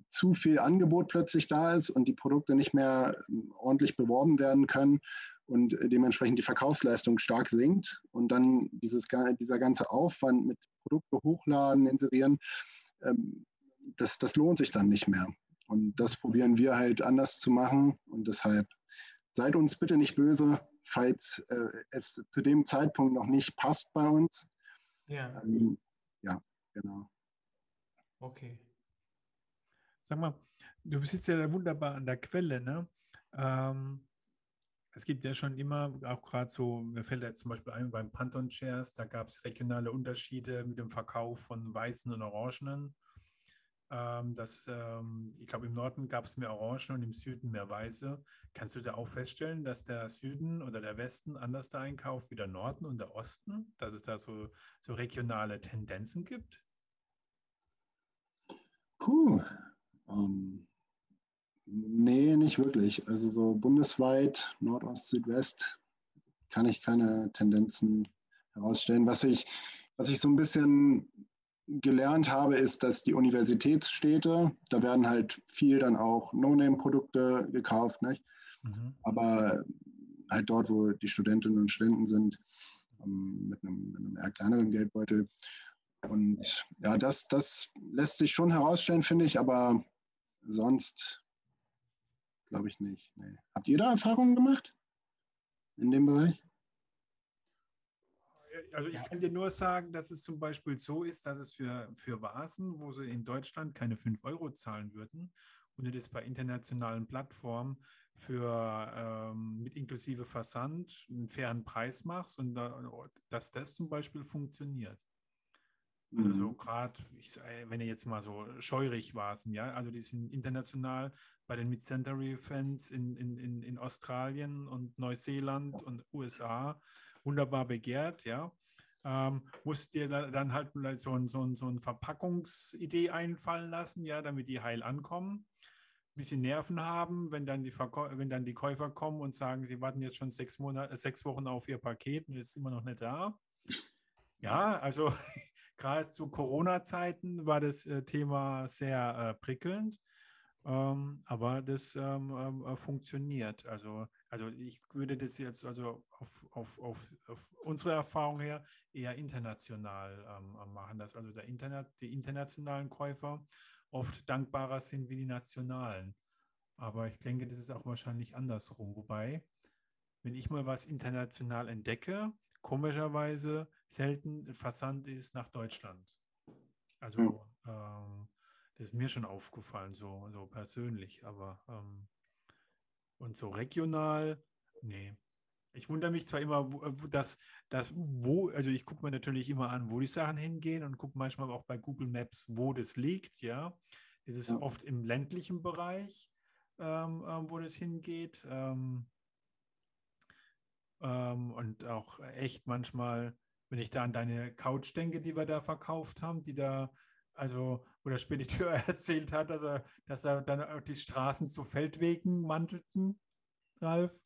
zu viel Angebot plötzlich da ist und die Produkte nicht mehr ähm, ordentlich beworben werden können und dementsprechend die Verkaufsleistung stark sinkt und dann dieses, dieser ganze Aufwand mit Produkte hochladen, inserieren, ähm, das, das lohnt sich dann nicht mehr. Und das probieren wir halt anders zu machen und deshalb seid uns bitte nicht böse, falls äh, es zu dem Zeitpunkt noch nicht passt bei uns.
Ja.
Ähm, ja, genau.
Okay.
Sag mal, du bist ja wunderbar an der Quelle, ne? Ähm, es gibt ja schon immer, auch gerade so, mir fällt jetzt zum Beispiel ein beim Panton Shares, da gab es regionale Unterschiede mit dem Verkauf von weißen und orangenen ähm, dass, ähm, ich glaube, im Norden gab es mehr Orangen und im Süden mehr Weiße. Kannst du da auch feststellen, dass der Süden oder der Westen anders da einkauft wie der Norden und der Osten? Dass es da so, so regionale Tendenzen gibt?
Puh. Ähm, nee, nicht wirklich. Also so bundesweit, Nordost, Südwest, kann ich keine Tendenzen herausstellen. Was ich, was ich so ein bisschen gelernt habe, ist, dass die Universitätsstädte, da werden halt viel dann auch No-Name-Produkte gekauft, nicht? Mhm. aber halt dort, wo die Studentinnen und Studenten sind, ähm, mit, einem, mit, einem, eher kleineren Geldbeutel. Und ja, das, das lässt sich schon herausstellen, finde ich, aber sonst glaube ich nicht. Nee. Habt ihr da Erfahrungen gemacht in dem Bereich?
Also ich kann dir nur sagen, dass es zum Beispiel so ist, dass es für, für Vasen, wo sie in Deutschland keine 5 Euro zahlen würden, und du das bei internationalen Plattformen für ähm, mit inklusive Versand einen fairen Preis machst und da, dass das zum Beispiel funktioniert. Also mhm. so gerade, wenn ihr jetzt mal so scheurig Vasen, ja, also die sind international bei den Mid-Century-Fans in, in, in, in Australien und Neuseeland und USA wunderbar begehrt, ja. Ähm, musst dir dann halt so, ein, so, ein, so eine Verpackungsidee einfallen lassen, ja, damit die heil ankommen. Ein bisschen Nerven haben, wenn dann, die wenn dann die Käufer kommen und sagen, sie warten jetzt schon sechs, Monate, sechs Wochen auf ihr Paket und ist immer noch nicht da. Ja, also gerade zu Corona-Zeiten war das äh, Thema sehr äh, prickelnd. Ähm, aber das ähm, äh, funktioniert. Also, also ich würde das jetzt also auf, auf, auf, auf unsere Erfahrung her eher international ähm, äh, machen, dass also der Internet, die internationalen Käufer oft dankbarer sind wie die nationalen. Aber ich denke, das ist auch wahrscheinlich andersrum. Wobei, wenn ich mal was international entdecke, komischerweise selten Versand ist nach Deutschland. Also ähm, das ist mir schon aufgefallen, so, so persönlich, aber ähm, und so regional, nee. Ich wundere mich zwar immer, dass, dass wo, also ich gucke mir natürlich immer an, wo die Sachen hingehen und gucke manchmal auch bei Google Maps, wo das liegt, ja. Das ist ja. oft im ländlichen Bereich, ähm, ähm, wo das hingeht. Ähm, ähm, und auch echt manchmal, wenn ich da an deine Couch denke, die wir da verkauft haben, die da also wo der Spediteur erzählt hat, dass er, dass er dann die Straßen zu Feldwegen mantelten, Ralf.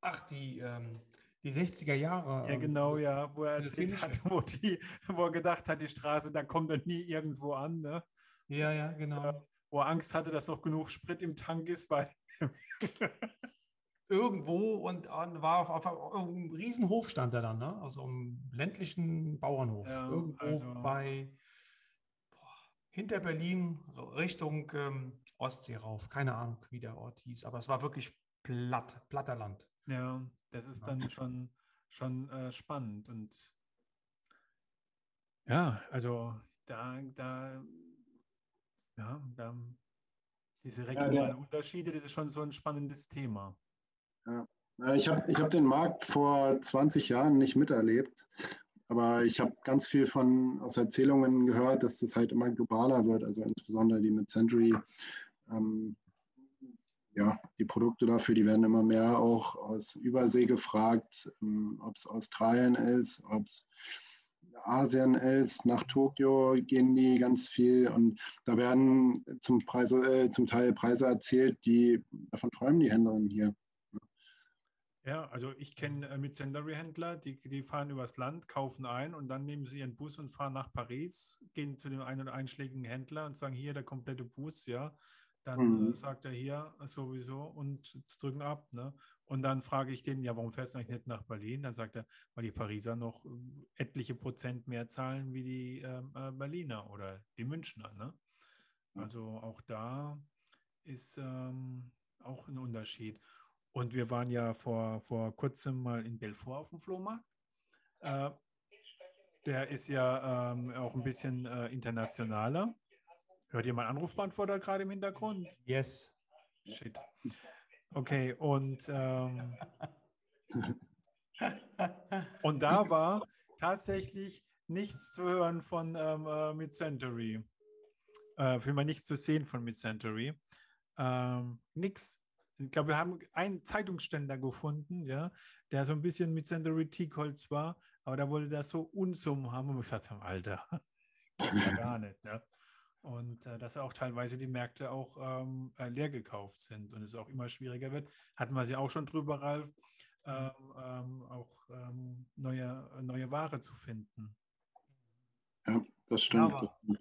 Ach, die, ähm, die 60er Jahre.
Ja, ähm, genau, ja, wo er erzählt hat, wo, die, wo er gedacht hat, die Straße, da kommt er nie irgendwo an. Ne?
Ja, ja, genau. Also,
wo er Angst hatte, dass noch genug Sprit im Tank ist, weil.
irgendwo und war auf, auf, auf einem Riesenhof stand er dann, ne? also im ländlichen Bauernhof. Ja, irgendwo also, bei hinter Berlin Richtung ähm, Ostsee rauf. Keine Ahnung, wie der Ort hieß, aber es war wirklich platt, platter Land.
Ja, Das ist dann schon, schon äh, spannend. Und ja, also da, da, ja, da, diese regionalen ja, Unterschiede, das ist schon so ein spannendes Thema.
Ja. Ich habe ich hab den Markt vor 20 Jahren nicht miterlebt, aber ich habe ganz viel von aus Erzählungen gehört, dass das halt immer globaler wird, also insbesondere die mit Century. Ähm, ja, die Produkte dafür, die werden immer mehr auch aus Übersee gefragt, ähm, ob es Australien ist, ob es Asien ist, nach Tokio gehen die ganz viel und da werden zum, Preise, äh, zum Teil Preise erzählt, die davon träumen die Händlerinnen hier.
Ja, also ich kenne äh, mit Sendary-Händler, die, die fahren übers Land, kaufen ein und dann nehmen sie ihren Bus und fahren nach Paris, gehen zu dem einen oder einschlägigen Händler und sagen, hier der komplette Bus, ja. Dann äh, mhm. äh, sagt er hier sowieso und drücken ab. Ne? Und dann frage ich den, ja, warum fährst du eigentlich nicht nach Berlin? Dann sagt er, weil die Pariser noch äh, etliche Prozent mehr zahlen wie die ähm, äh, Berliner oder die Münchner. Ne? Also auch da ist ähm, auch ein Unterschied. Und wir waren ja vor, vor kurzem mal in Belfort auf dem Flohmarkt. Äh, der ist ja ähm, auch ein bisschen äh, internationaler. Hört ihr meinen Anrufbeantworter gerade im Hintergrund?
Yes.
Shit. Okay, und, ähm, und da war tatsächlich nichts zu hören von ähm, äh, Mid-Century. Äh, mal nichts zu sehen von Mid-Century. Ähm, nix. Ich glaube, wir haben einen Zeitungsständer gefunden, ja, der so ein bisschen mit Century Teakholz war, aber da wollte das so Unsummen haben und wir gesagt haben, Alter, gar nicht. Ne? Und äh, dass auch teilweise die Märkte auch ähm, äh, leer gekauft sind und es auch immer schwieriger wird. Hatten wir sie auch schon drüber, Ralf, ähm, ähm, auch ähm, neue, neue Ware zu finden.
Ja, das stimmt. Ja,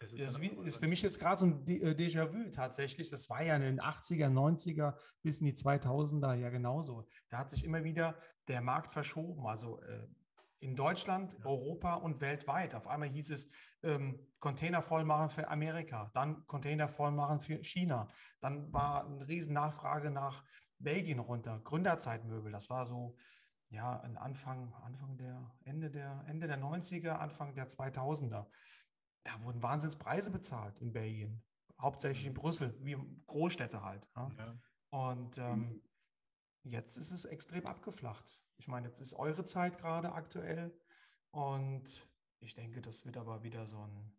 das ist, das ist, für mich jetzt gerade so ein äh, Déjà-vu tatsächlich. Das war ja in den 80er, 90er bis in die 2000er ja genauso. Da hat sich immer wieder der Markt verschoben. Also äh, in Deutschland, ja. Europa und weltweit. Auf einmal hieß es ähm, Container voll machen für Amerika, dann Container voll machen für China. Dann war eine riesen Nachfrage nach Belgien runter. Gründerzeitmöbel, das war so ja, Anfang, Anfang der, Ende der, Ende der 90er, Anfang der 2000er da wurden Wahnsinnspreise bezahlt in Belgien, hauptsächlich in mhm. Brüssel, wie Großstädte halt. Ja? Ja. Und ähm, jetzt ist es extrem abgeflacht. Ich meine, jetzt ist eure Zeit gerade aktuell und ich denke, das wird aber wieder so ein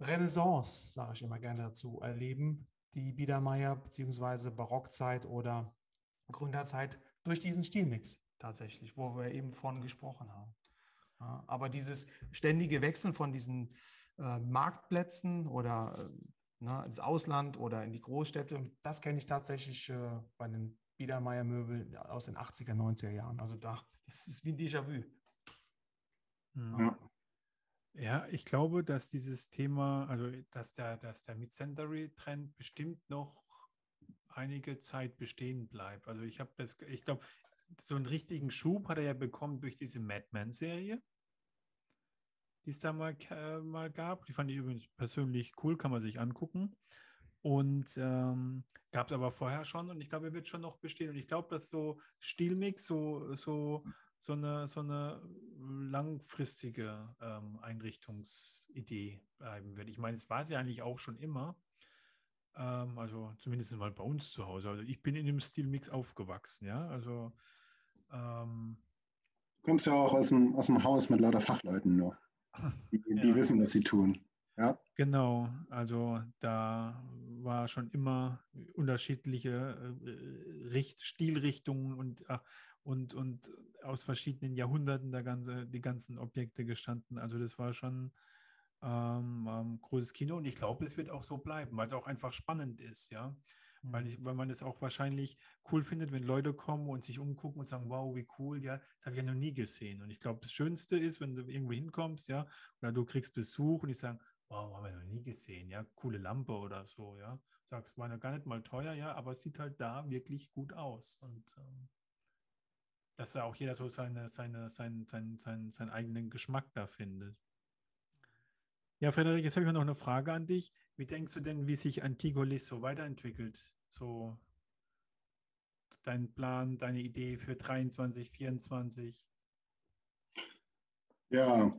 Renaissance, sage ich immer gerne dazu, erleben, die Biedermeier bzw. Barockzeit oder Gründerzeit durch diesen Stilmix tatsächlich, wo wir eben von gesprochen haben. Ja, aber dieses ständige Wechseln von diesen äh, Marktplätzen oder äh, na, ins Ausland oder in die Großstädte, das kenne ich tatsächlich äh, bei den Biedermeier-Möbeln aus den 80er, 90er Jahren. Also da, das ist wie ein Déjà-vu.
Ja. ja. ich glaube, dass dieses Thema, also dass der, dass der Mid-Century-Trend bestimmt noch einige Zeit bestehen bleibt. Also ich habe das, ich glaube, so einen richtigen Schub hat er ja bekommen durch diese Madman-Serie, die es da mal, äh, mal gab. Die fand ich übrigens persönlich cool, kann man sich angucken. Und ähm, gab es aber vorher schon und ich glaube, er wird schon noch bestehen. Und ich glaube, dass so Stilmix so, so, so, eine, so eine langfristige ähm, Einrichtungsidee bleiben wird. Ich meine, es war sie eigentlich auch schon immer. Ähm, also zumindest mal bei uns zu Hause. Also ich bin in dem Stilmix aufgewachsen, ja. Also ähm,
du kommst ja auch aus dem, aus dem Haus mit lauter Fachleuten nur. Die, die ja. wissen, was sie tun. Ja.
Genau, also da war schon immer unterschiedliche äh, Richt Stilrichtungen und, äh, und, und aus verschiedenen Jahrhunderten der ganze, die ganzen Objekte gestanden. Also das war schon ähm, ähm, großes Kino und ich glaube, es wird auch so bleiben, weil es auch einfach spannend ist, ja. Weil, mhm. ich, weil man es auch wahrscheinlich cool findet, wenn Leute kommen und sich umgucken und sagen, wow, wie cool, ja, das habe ich ja noch nie gesehen. Und ich glaube, das Schönste ist, wenn du irgendwo hinkommst, ja, oder du kriegst Besuch und die sagen, wow, haben wir noch nie gesehen, ja, coole Lampe oder so, ja. Sagst, war ja gar nicht mal teuer, ja, aber es sieht halt da wirklich gut aus. Und ähm, dass da auch jeder so seine, seine, seinen, seinen, seinen, seinen eigenen Geschmack da findet. Ja, Frederik, jetzt habe ich noch eine Frage an dich. Wie denkst du denn, wie sich Antigolis so weiterentwickelt? So dein Plan, deine Idee für 23, 24?
Ja,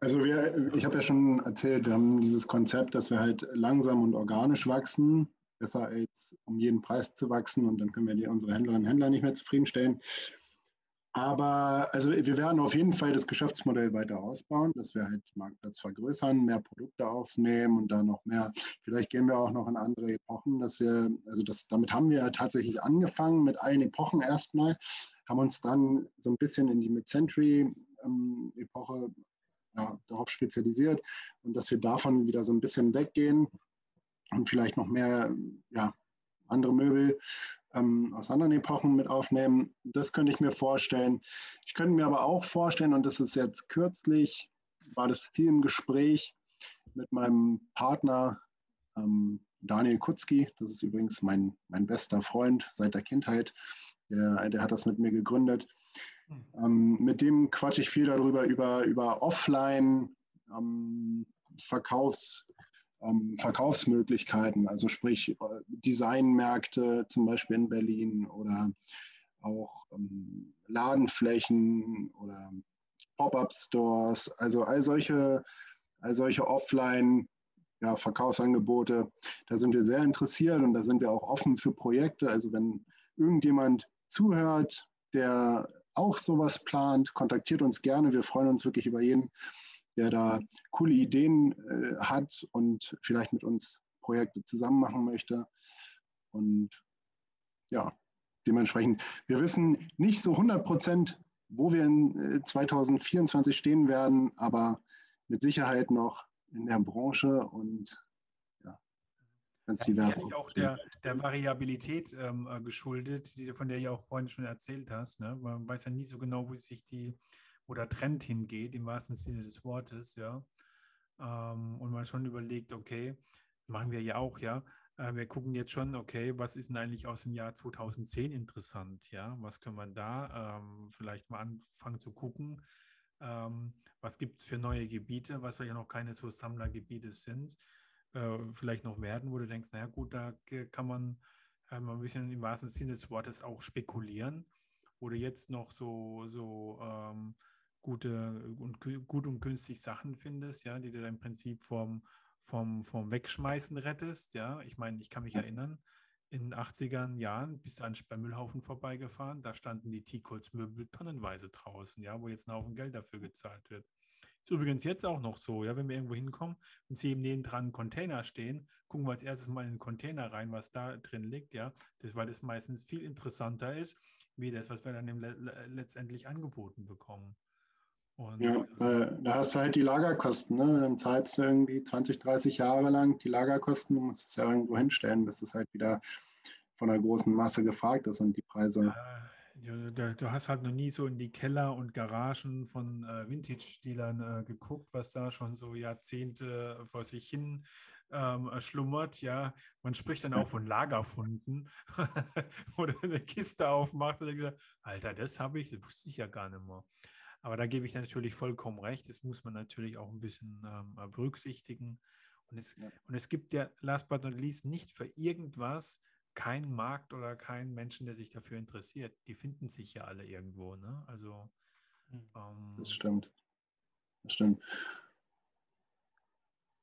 also wir, ich habe ja schon erzählt, wir haben dieses Konzept, dass wir halt langsam und organisch wachsen, besser als um jeden Preis zu wachsen und dann können wir unsere Händlerinnen und Händler nicht mehr zufriedenstellen. Aber also wir werden auf jeden Fall das Geschäftsmodell weiter ausbauen, dass wir halt Marktplatz vergrößern, mehr Produkte aufnehmen und dann noch mehr. Vielleicht gehen wir auch noch in andere Epochen, dass wir, also das, damit haben wir tatsächlich angefangen mit allen Epochen erstmal, haben uns dann so ein bisschen in die Mid-Century-Epoche ähm, ja, darauf spezialisiert und dass wir davon wieder so ein bisschen weggehen und vielleicht noch mehr ja, andere Möbel ähm, aus anderen Epochen mit aufnehmen. Das könnte ich mir vorstellen. Ich könnte mir aber auch vorstellen, und das ist jetzt kürzlich, war das viel im Gespräch mit meinem Partner ähm, Daniel Kutzki. Das ist übrigens mein, mein bester Freund seit der Kindheit. Der, der hat das mit mir gegründet. Hm. Ähm, mit dem quatsche ich viel darüber, über, über Offline. Ähm, Verkaufs, Verkaufsmöglichkeiten, also sprich äh, Designmärkte zum Beispiel in Berlin oder auch ähm, Ladenflächen oder Pop-up-Stores, also all solche, all solche Offline- ja, Verkaufsangebote, da sind wir sehr interessiert und da sind wir auch offen für Projekte. Also wenn irgendjemand zuhört, der auch sowas plant, kontaktiert uns gerne. Wir freuen uns wirklich über jeden, der da coole Ideen äh, hat und vielleicht mit uns Projekte zusammen machen möchte. Und ja, dementsprechend, wir wissen nicht so 100 Prozent, wo wir in 2024 äh, stehen werden, aber mit Sicherheit noch in der Branche und ja,
ganz divers. Ja, auch der, der Variabilität ähm, äh, geschuldet, die, von der du auch vorhin schon erzählt hast. Ne? Man weiß ja nie so genau, wo sich die wo der Trend hingeht, im wahrsten Sinne des Wortes, ja. Ähm, und man schon überlegt, okay, machen wir ja auch, ja. Äh, wir gucken jetzt schon, okay, was ist denn eigentlich aus dem Jahr 2010 interessant, ja? Was können wir da ähm, vielleicht mal anfangen zu gucken? Ähm, was gibt es für neue Gebiete, was vielleicht noch keine so Sammlergebiete sind, äh, vielleicht noch werden, wo du denkst, naja gut, da kann man äh, ein bisschen im wahrsten Sinne des Wortes auch spekulieren. Oder jetzt noch so, so ähm, gute und gut und günstig Sachen findest, ja, die du im Prinzip vom, vom, vom Wegschmeißen rettest. Ja, ich meine, ich kann mich erinnern, in den 80er Jahren bist du an beim Müllhaufen vorbeigefahren, da standen die T-Codes-Möbel tonnenweise draußen, ja, wo jetzt ein Haufen Geld dafür gezahlt wird. Ist übrigens jetzt auch noch so, ja, wenn wir irgendwo hinkommen und sehen neben dran Container stehen, gucken wir als erstes mal in den Container rein, was da drin liegt, ja, das, weil das meistens viel interessanter ist, wie das, was wir dann letztendlich angeboten bekommen.
Und, ja, äh, da hast du halt die Lagerkosten. Ne? Dann zahlst du irgendwie 20, 30 Jahre lang die Lagerkosten und musst es ja irgendwo hinstellen, bis es halt wieder von einer großen Masse gefragt ist und die Preise.
Ja, du, du, hast halt noch nie so in die Keller und Garagen von äh, Vintage-Dealern äh, geguckt, was da schon so Jahrzehnte vor sich hin ähm, schlummert. Ja, man spricht dann auch von Lagerfunden, wo du eine Kiste aufmacht und gesagt, Alter, das habe ich, das wusste ich ja gar nicht mehr. Aber da gebe ich natürlich vollkommen recht. Das muss man natürlich auch ein bisschen ähm, äh, berücksichtigen. Und es, ja. und es gibt ja, last but not least, nicht für irgendwas keinen Markt oder keinen Menschen, der sich dafür interessiert. Die finden sich ja alle irgendwo. Ne? Also,
hm. ähm, das stimmt. Das stimmt.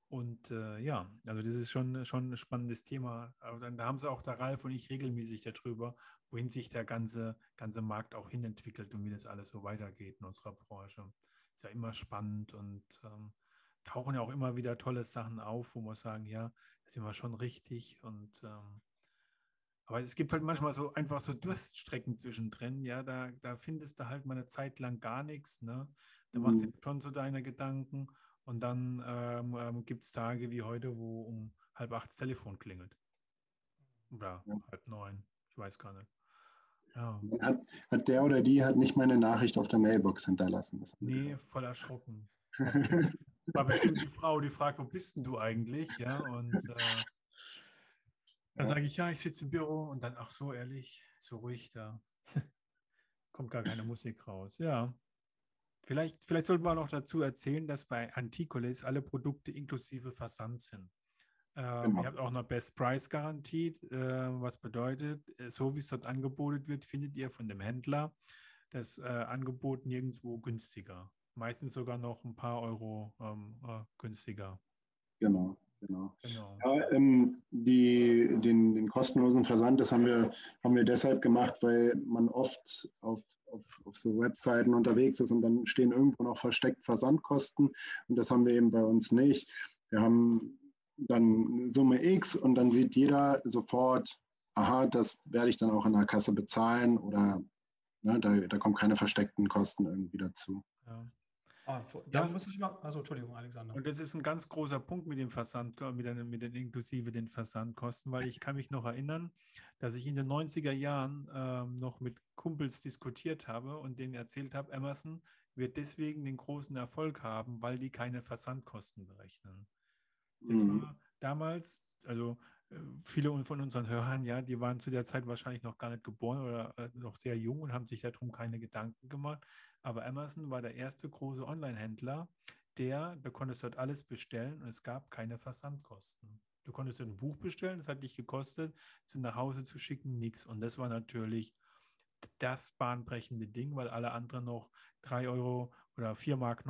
Und äh, ja, also das ist schon, schon ein spannendes Thema. Aber dann, da haben sie auch der Ralf und ich regelmäßig darüber, wohin sich der ganze, ganze Markt auch hinentwickelt und wie das alles so weitergeht in unserer Branche. Ist ja immer spannend und ähm, tauchen ja auch immer wieder tolle Sachen auf, wo wir sagen, ja, da sind wir schon richtig. Und ähm, aber es gibt halt manchmal so einfach so Durststrecken zwischendrin, ja, da, da findest du halt mal eine Zeit lang gar nichts, ne? Da machst mhm. du schon so deine Gedanken und dann ähm, ähm, gibt es Tage wie heute, wo um halb acht das Telefon klingelt. Oder ja. halb neun. Ich weiß gar nicht.
Ja. Hat, hat, der oder die hat nicht meine Nachricht auf der Mailbox hinterlassen.
Nee, voll erschrocken. War bestimmt die Frau, die fragt, wo bist denn du eigentlich? Ja, und äh, dann sage ich, ja, ich sitze im Büro und dann, ach so, ehrlich, so ruhig da. Kommt gar keine Musik raus. Ja, Vielleicht, vielleicht sollten wir noch dazu erzählen, dass bei Anticoles alle Produkte inklusive Versand sind. Ähm, genau. Ihr habt auch noch Best Price garantiert, äh, was bedeutet, äh, so wie es dort angeboten wird, findet ihr von dem Händler das äh, Angebot nirgendwo günstiger. Meistens sogar noch ein paar Euro ähm, äh, günstiger.
Genau. Genau. genau. Ja, ähm, die, den, den, kostenlosen Versand, das haben wir, haben wir deshalb gemacht, weil man oft auf, auf, auf so Webseiten unterwegs ist und dann stehen irgendwo noch versteckt Versandkosten und das haben wir eben bei uns nicht. Wir haben dann Summe X und dann sieht jeder sofort, aha, das werde ich dann auch in der Kasse bezahlen oder ne, da, da kommen keine versteckten Kosten irgendwie dazu.
Ja. Ah, da ja. muss ich mal, also Entschuldigung, Alexander. Und das ist ein ganz großer Punkt mit dem Versand, mit den, mit den inklusive den Versandkosten, weil ich kann mich noch erinnern, dass ich in den 90er Jahren ähm, noch mit Kumpels diskutiert habe und denen erzählt habe, Amazon wird deswegen den großen Erfolg haben, weil die keine Versandkosten berechnen. Das mhm. war damals, also äh, viele von unseren Hörern, ja, die waren zu der Zeit wahrscheinlich noch gar nicht geboren oder äh, noch sehr jung und haben sich darum keine Gedanken gemacht. Aber Amazon war der erste große Online-Händler, der, da konntest du dort alles bestellen und es gab keine Versandkosten. Du konntest ein Buch bestellen, das hat dich gekostet, zu nach Hause zu schicken, nichts. Und das war natürlich das bahnbrechende Ding, weil alle anderen noch 3 Euro oder 4,90 Mark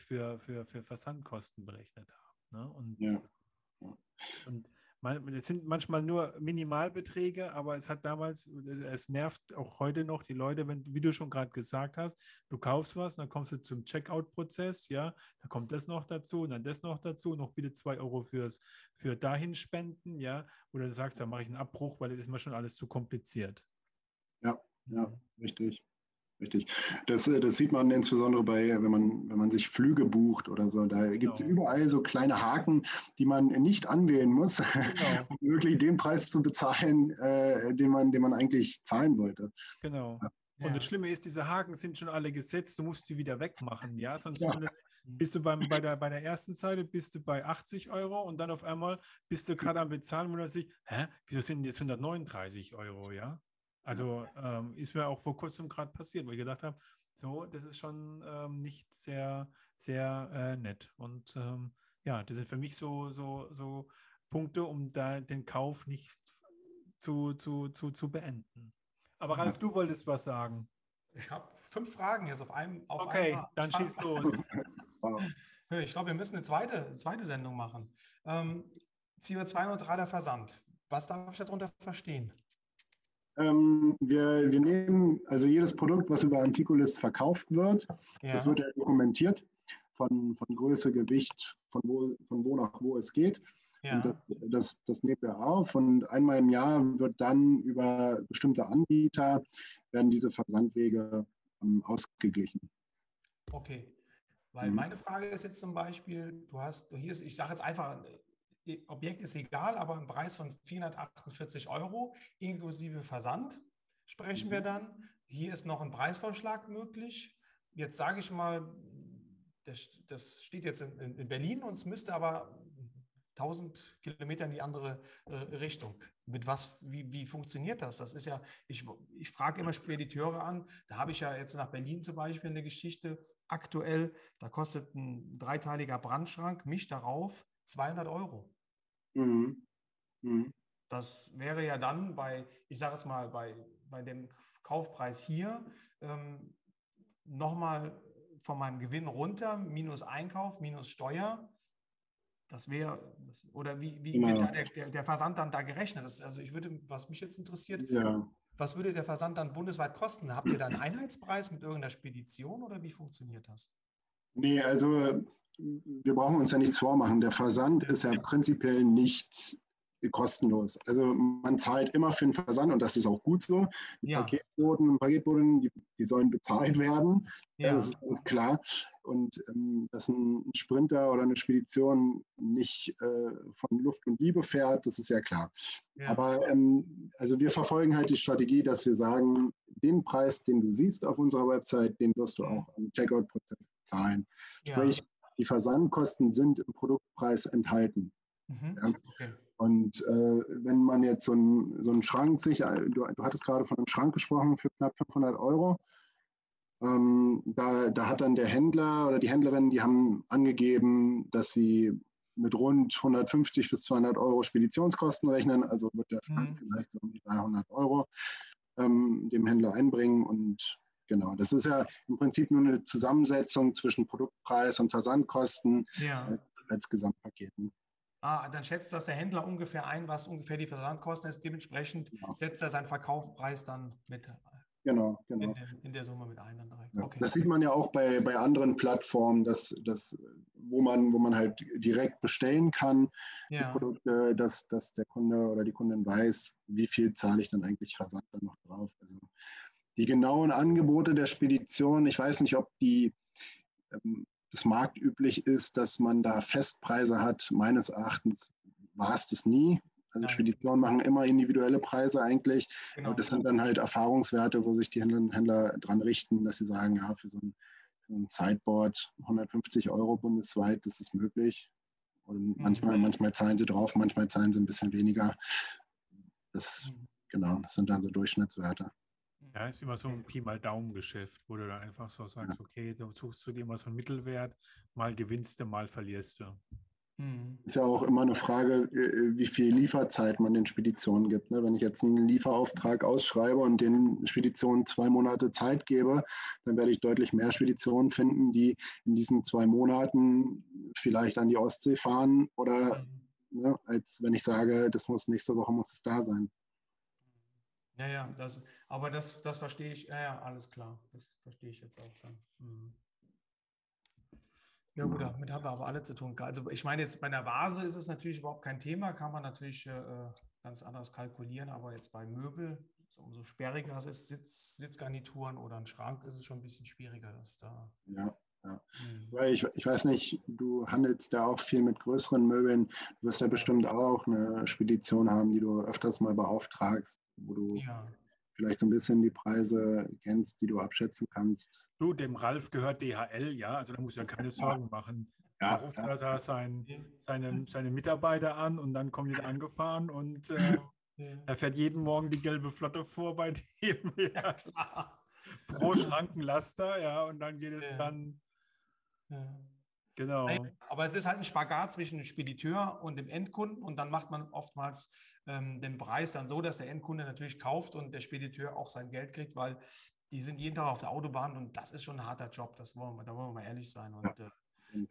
für, für, für Versandkosten berechnet haben. Ne? Und, ja. und es sind manchmal nur Minimalbeträge, aber es hat damals, es nervt auch heute noch die Leute, wenn, wie du schon gerade gesagt hast, du kaufst was, dann kommst du zum Checkout-Prozess, ja, da kommt das noch dazu und dann das noch dazu, noch bitte zwei Euro fürs, für dahin spenden, ja, oder du sagst, da mache ich einen Abbruch, weil das ist mir schon alles zu kompliziert.
Ja, ja, mhm. richtig. Richtig. Das, äh, das sieht man insbesondere bei, wenn man, wenn man sich Flüge bucht oder so. Da genau. gibt es überall so kleine Haken, die man nicht anwählen muss, genau. um wirklich den Preis zu bezahlen, äh, den, man, den man eigentlich zahlen wollte.
Genau. Ja. Und das Schlimme ist, diese Haken sind schon alle gesetzt, du musst sie wieder wegmachen, ja? Sonst ja. bist du beim, bei, der, bei der ersten Seite bist du bei 80 Euro und dann auf einmal bist du gerade am Bezahlen und dann sich, hä, wieso sind jetzt 139 Euro, ja? Also ähm, ist mir auch vor kurzem gerade passiert, wo ich gedacht habe, so, das ist schon ähm, nicht sehr, sehr äh, nett. Und ähm, ja, das sind für mich so, so, so Punkte, um da den Kauf nicht zu, zu, zu, zu beenden. Aber Ralf, du wolltest was sagen.
Ich habe fünf Fragen jetzt auf einem. Auf
okay, einmal. dann schieß los.
ich glaube, wir müssen eine zweite, zweite Sendung machen. Ähm, CO2-neutraler Versand. Was darf ich darunter verstehen?
Ähm, wir, wir nehmen also jedes Produkt, was über Anticulist verkauft wird, ja. das wird ja dokumentiert von, von Größe, Gewicht, von wo, von wo nach wo es geht. Ja. Das, das, das nehmen wir auf und einmal im Jahr wird dann über bestimmte Anbieter werden diese Versandwege ähm, ausgeglichen.
Okay, weil mhm. meine Frage ist jetzt zum Beispiel, du hast, hier ist, ich sage jetzt einfach Objekt ist egal, aber ein Preis von 448 Euro inklusive Versand sprechen mhm. wir dann. Hier ist noch ein Preisvorschlag möglich. Jetzt sage ich mal, das, das steht jetzt in, in, Berlin und es müsste aber 1000 Kilometer in die andere äh, Richtung. Mit was, wie, wie funktioniert das? Das ist ja, ich, ich frage immer Spediteure an, da habe ich ja jetzt nach Berlin zum Beispiel eine Geschichte aktuell, da kostet ein dreiteiliger Brandschrank mich darauf 200 Euro. Mhm. Mhm. Das wäre ja dann bei, ich sage es mal, bei, bei dem Kaufpreis hier ähm, nochmal von meinem Gewinn runter, minus Einkauf, minus Steuer. Das wäre, oder wie, wie genau. wird da der, der, der, Versand dann da gerechnet? Das, also ich würde, was mich jetzt interessiert, ja. was würde der Versand dann bundesweit kosten? Habt ihr da einen Einheitspreis mit irgendeiner Spedition oder wie funktioniert das?
Nee, also wir brauchen uns ja nichts vormachen. Der Versand ist ja prinzipiell nicht kostenlos. Also man zahlt immer für den Versand und das ist auch gut so. Die ja. Paketboten, Paketboten, die, die, sollen bezahlt werden. Ja. Das ist ganz klar. Und ähm, dass ein Sprinter oder eine Spedition nicht äh, von Luft und Liebe fährt, das ist ja klar. Ja. Aber ähm, also wir verfolgen halt die Strategie, dass wir sagen, den Preis, den du siehst auf unserer Website, den wirst du auch im Checkout-Prozess zahlen. Sprich, die Versandkosten sind im Produktpreis enthalten. Mhm. Ja. Okay. Und äh, wenn man jetzt so, ein, so einen Schrank sich, du, du, hattest gerade von einem Schrank gesprochen für knapp 500 Euro, ähm, da, da hat dann der Händler oder die Händlerin, die haben angegeben, dass sie mit rund 150 bis 200 Euro Speditionskosten rechnen. Also wird der Schrank mhm. vielleicht so um die 300 Euro ähm, dem Händler einbringen. Und genau, das ist ja im Prinzip nur eine Zusammensetzung zwischen Produktpreis und Versandkosten ja. als, als Gesamtpaket.
Ah, dann schätzt das der Händler ungefähr ein, was ungefähr die Versandkosten ist. Dementsprechend genau. setzt er seinen Verkaufspreis dann mit
Genau, genau.
In, in, der Summe mit ein dann.
Ja, Das sieht man ja auch bei, bei anderen Plattformen, dass, dass, wo, man, wo man halt direkt bestellen kann, ja. die Produkte, dass, dass der Kunde oder die Kundin weiß, wie viel zahle ich dann eigentlich Versand dann noch drauf. Also die genauen Angebote der Spedition, ich weiß nicht, ob die ähm, das marktüblich ist, dass man da Festpreise hat. Meines Erachtens war es das nie. Also. Speditionen machen immer individuelle Preise eigentlich. Genau. Aber das sind dann halt Erfahrungswerte, wo sich die Händler, Händler dran richten, dass sie sagen, ja, für so ein, für ein Sideboard 150 Euro bundesweit, das ist möglich. Und mhm. manchmal, manchmal zahlen sie drauf, manchmal zahlen sie ein bisschen weniger. Das, mhm. genau, das sind dann so Durchschnittswerte.
Ja, ist immer so ein Pi mal Daumen-Geschäft, wo du dann einfach so sagst, okay, du suchst du dir was von Mittelwert, mal gewinnst du, mal verlierst du.
Mhm. Ist ja auch immer eine Frage, äh, wie viel Lieferzeit man den Speditionen gibt. Ne? Wenn ich jetzt einen Lieferauftrag ausschreibe und den Speditionen zwei Monate Zeit gebe, dann werde ich deutlich mehr Speditionen finden, die in diesen zwei Monaten vielleicht an die Ostsee fahren oder mhm. ne, als wenn ich sage, das muss nächste Woche muss es da sein.
Ja, ja, das, aber das, das verstehe ich, ja, ja, alles klar. Das verstehe ich jetzt auch dann. Mhm. Ja gut, damit haben wir aber alle zu tun. Also ich meine jetzt bei der Vase ist es natürlich überhaupt kein Thema, kann man natürlich äh, ganz anders kalkulieren, aber jetzt bei Möbel, so, umso sperriger es ist, Sitz, Sitzgarnituren oder ein Schrank, ist es schon ein bisschen schwieriger, dass da.
Ja, ja. Mhm. Weil ich, ich weiß nicht, du handelst ja auch viel mit größeren Möbeln. Du wirst ja bestimmt auch eine Spedition haben, die du öfters mal beauftragst, wo du ja vielleicht so ein bisschen die Preise kennst, die du abschätzen kannst.
Du, dem Ralf gehört DHL, ja, also da muss ja keine Sorgen machen. Ja, da ruft ja. er da sein, seine, seine Mitarbeiter an und dann kommen die da angefahren und äh, er fährt jeden Morgen die gelbe Flotte vor bei dem. Ja, Pro Schrankenlaster, ja, und dann geht es dann. Genau.
Aber es ist halt ein Spagat zwischen dem Spediteur und dem Endkunden und dann macht man oftmals ähm, den Preis dann so, dass der Endkunde natürlich kauft und der Spediteur auch sein Geld kriegt, weil die sind jeden Tag auf der Autobahn und das ist schon ein harter Job, das wollen wir, da wollen wir mal ehrlich sein. Und, äh,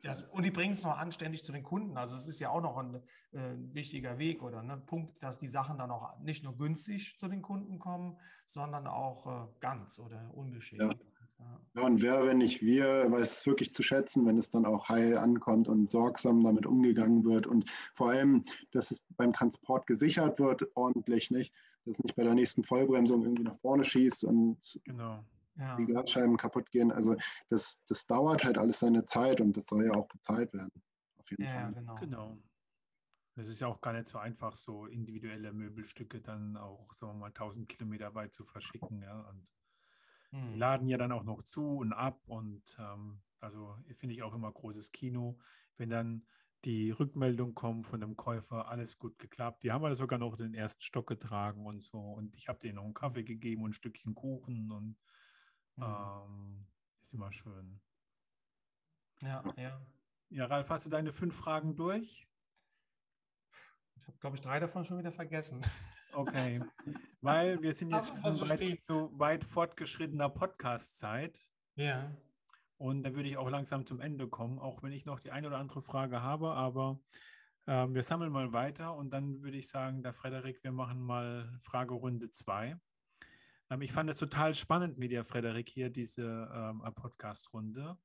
das, und die bringen es noch anständig zu den Kunden. Also es ist ja auch noch ein äh, wichtiger Weg oder ein ne, Punkt, dass die Sachen dann auch nicht nur günstig zu den Kunden kommen, sondern auch äh, ganz oder unbeschädigt.
Ja. Ja, und wer, wenn nicht wir, weiß es wirklich zu schätzen, wenn es dann auch heil ankommt und sorgsam damit umgegangen wird und vor allem, dass es beim Transport gesichert wird, ordentlich nicht, dass es nicht bei der nächsten Vollbremsung irgendwie nach vorne schießt und genau. ja. die Glasscheiben kaputt gehen. Also das, das dauert halt alles seine Zeit und das soll ja auch bezahlt werden.
Auf jeden ja, Fall. Genau. genau. Es ist ja auch gar nicht so einfach, so individuelle Möbelstücke dann auch, sagen wir mal, 1000 Kilometer weit zu verschicken. Ja? Und die hm. laden ja dann auch noch zu und ab und ähm, also finde ich auch immer großes Kino, wenn dann die Rückmeldung kommt von dem Käufer, alles gut geklappt. Die haben ja sogar noch den ersten Stock getragen und so. Und ich habe denen noch einen Kaffee gegeben und ein Stückchen Kuchen und mhm. ähm, ist immer schön.
Ja, ja.
Ja, Ralf, hast du deine fünf Fragen durch?
Ich habe, glaube ich, drei davon schon wieder vergessen.
Okay, weil wir sind jetzt schon weit, so weit fortgeschrittener Podcast-Zeit.
Ja.
Und da würde ich auch langsam zum Ende kommen, auch wenn ich noch die eine oder andere Frage habe, aber äh, wir sammeln mal weiter und dann würde ich sagen, der Frederik, wir machen mal Fragerunde 2. Ähm, ich fand es total spannend mit dir, Frederik, hier diese ähm, Podcast-Runde.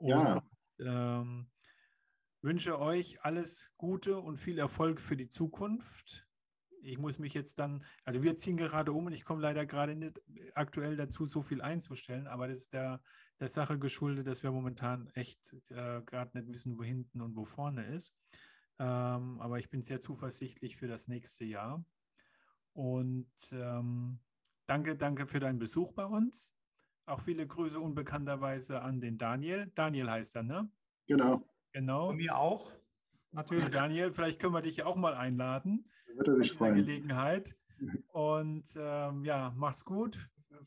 Ja.
Ähm, wünsche euch alles Gute und viel Erfolg für die Zukunft ich muss mich jetzt dann, also wir ziehen gerade um und ich komme leider gerade nicht aktuell dazu, so viel einzustellen, aber das ist der, der Sache geschuldet, dass wir momentan echt äh, gerade nicht wissen, wo hinten und wo vorne ist. Ähm, aber ich bin sehr zuversichtlich für das nächste Jahr. Und ähm, danke, danke für deinen Besuch bei uns. Auch viele Grüße unbekannterweise an den Daniel. Daniel heißt er, ne?
Genau.
Genau.
Und mir auch.
Natürlich. Daniel, vielleicht können wir dich auch mal einladen.
Wird er sich freuen.
Gelegenheit. Und ähm, ja, mach's gut.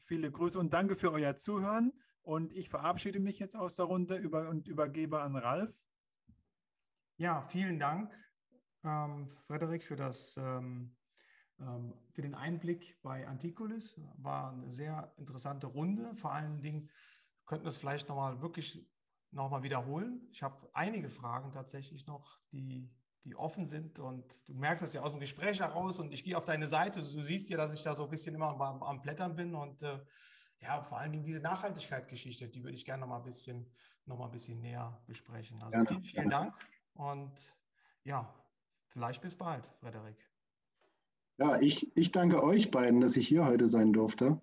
Viele Grüße und danke für euer Zuhören. Und ich verabschiede mich jetzt aus der Runde über, und übergebe an Ralf.
Ja, vielen Dank, ähm, Frederik, für das ähm, ähm, für den Einblick bei Antikulis. War eine sehr interessante Runde. Vor allen Dingen könnten wir es vielleicht nochmal wirklich nochmal wiederholen. Ich habe einige Fragen tatsächlich noch, die, die offen sind und du merkst das ja aus dem Gespräch heraus und ich gehe auf deine Seite. Du siehst ja, dass ich da so ein bisschen immer am, am Blättern bin und äh, ja, vor allen Dingen diese Nachhaltigkeitsgeschichte, die würde ich gerne noch mal ein bisschen, noch mal ein bisschen näher besprechen. Also vielen, vielen Dank und ja, vielleicht bis bald, Frederik.
Ja, ich, ich danke euch beiden, dass ich hier heute sein durfte.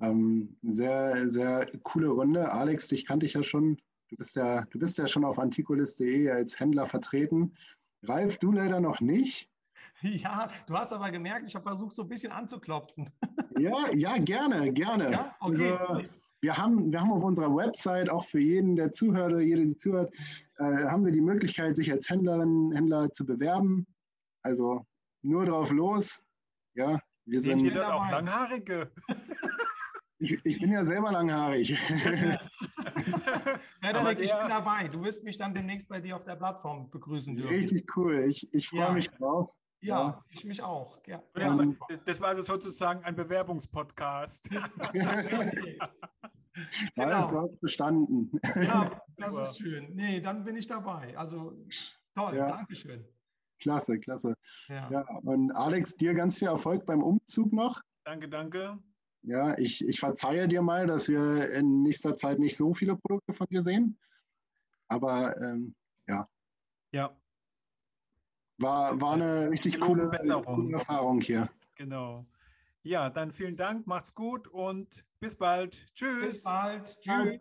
Ähm, sehr, sehr coole Runde. Alex, dich kannte ich ja schon. Du bist ja, du bist ja schon auf antikulis.de als Händler vertreten. Ralf, du leider noch nicht.
Ja, du hast aber gemerkt, ich habe versucht, so ein bisschen anzuklopfen.
Ja, ja, gerne, gerne. Ja? Okay. Also, wir haben, wir haben auf unserer Website auch für jeden, der zuhört oder jede, die zuhört, äh, haben wir die Möglichkeit, sich als Händlerin, Händler zu bewerben. Also nur drauf los. Ja,
wir sind. Ihr dort auch Langhaarige?
Ich, ich, bin ja selber langhaarig.
Frederik, ich bin dabei. Du wirst mich dann demnächst bei dir auf der Plattform begrüßen dürfen.
Richtig cool. Ich, ich freue ja. mich drauf.
Ja, ja, ich mich auch. Ja.
Das, das, war also sozusagen ein Bewerbungspodcast. Richtig.
Genau. Du hast bestanden.
Ja, das ist schön. Nee, dann bin ich dabei. Also toll, ja. Dankeschön.
Klasse, klasse. Ja. ja. und Alex, dir ganz viel Erfolg beim Umzug noch.
Danke, danke.
Ja, ich, ich verzeihe dir mal, dass wir in nächster Zeit nicht so viele Produkte von dir sehen. Aber ähm, ja.
Ja.
War, war eine richtig coole, coole Erfahrung hier.
Genau. Ja, dann vielen Dank, macht's gut und bis bald. Tschüss.
Bis bald. Tschüss.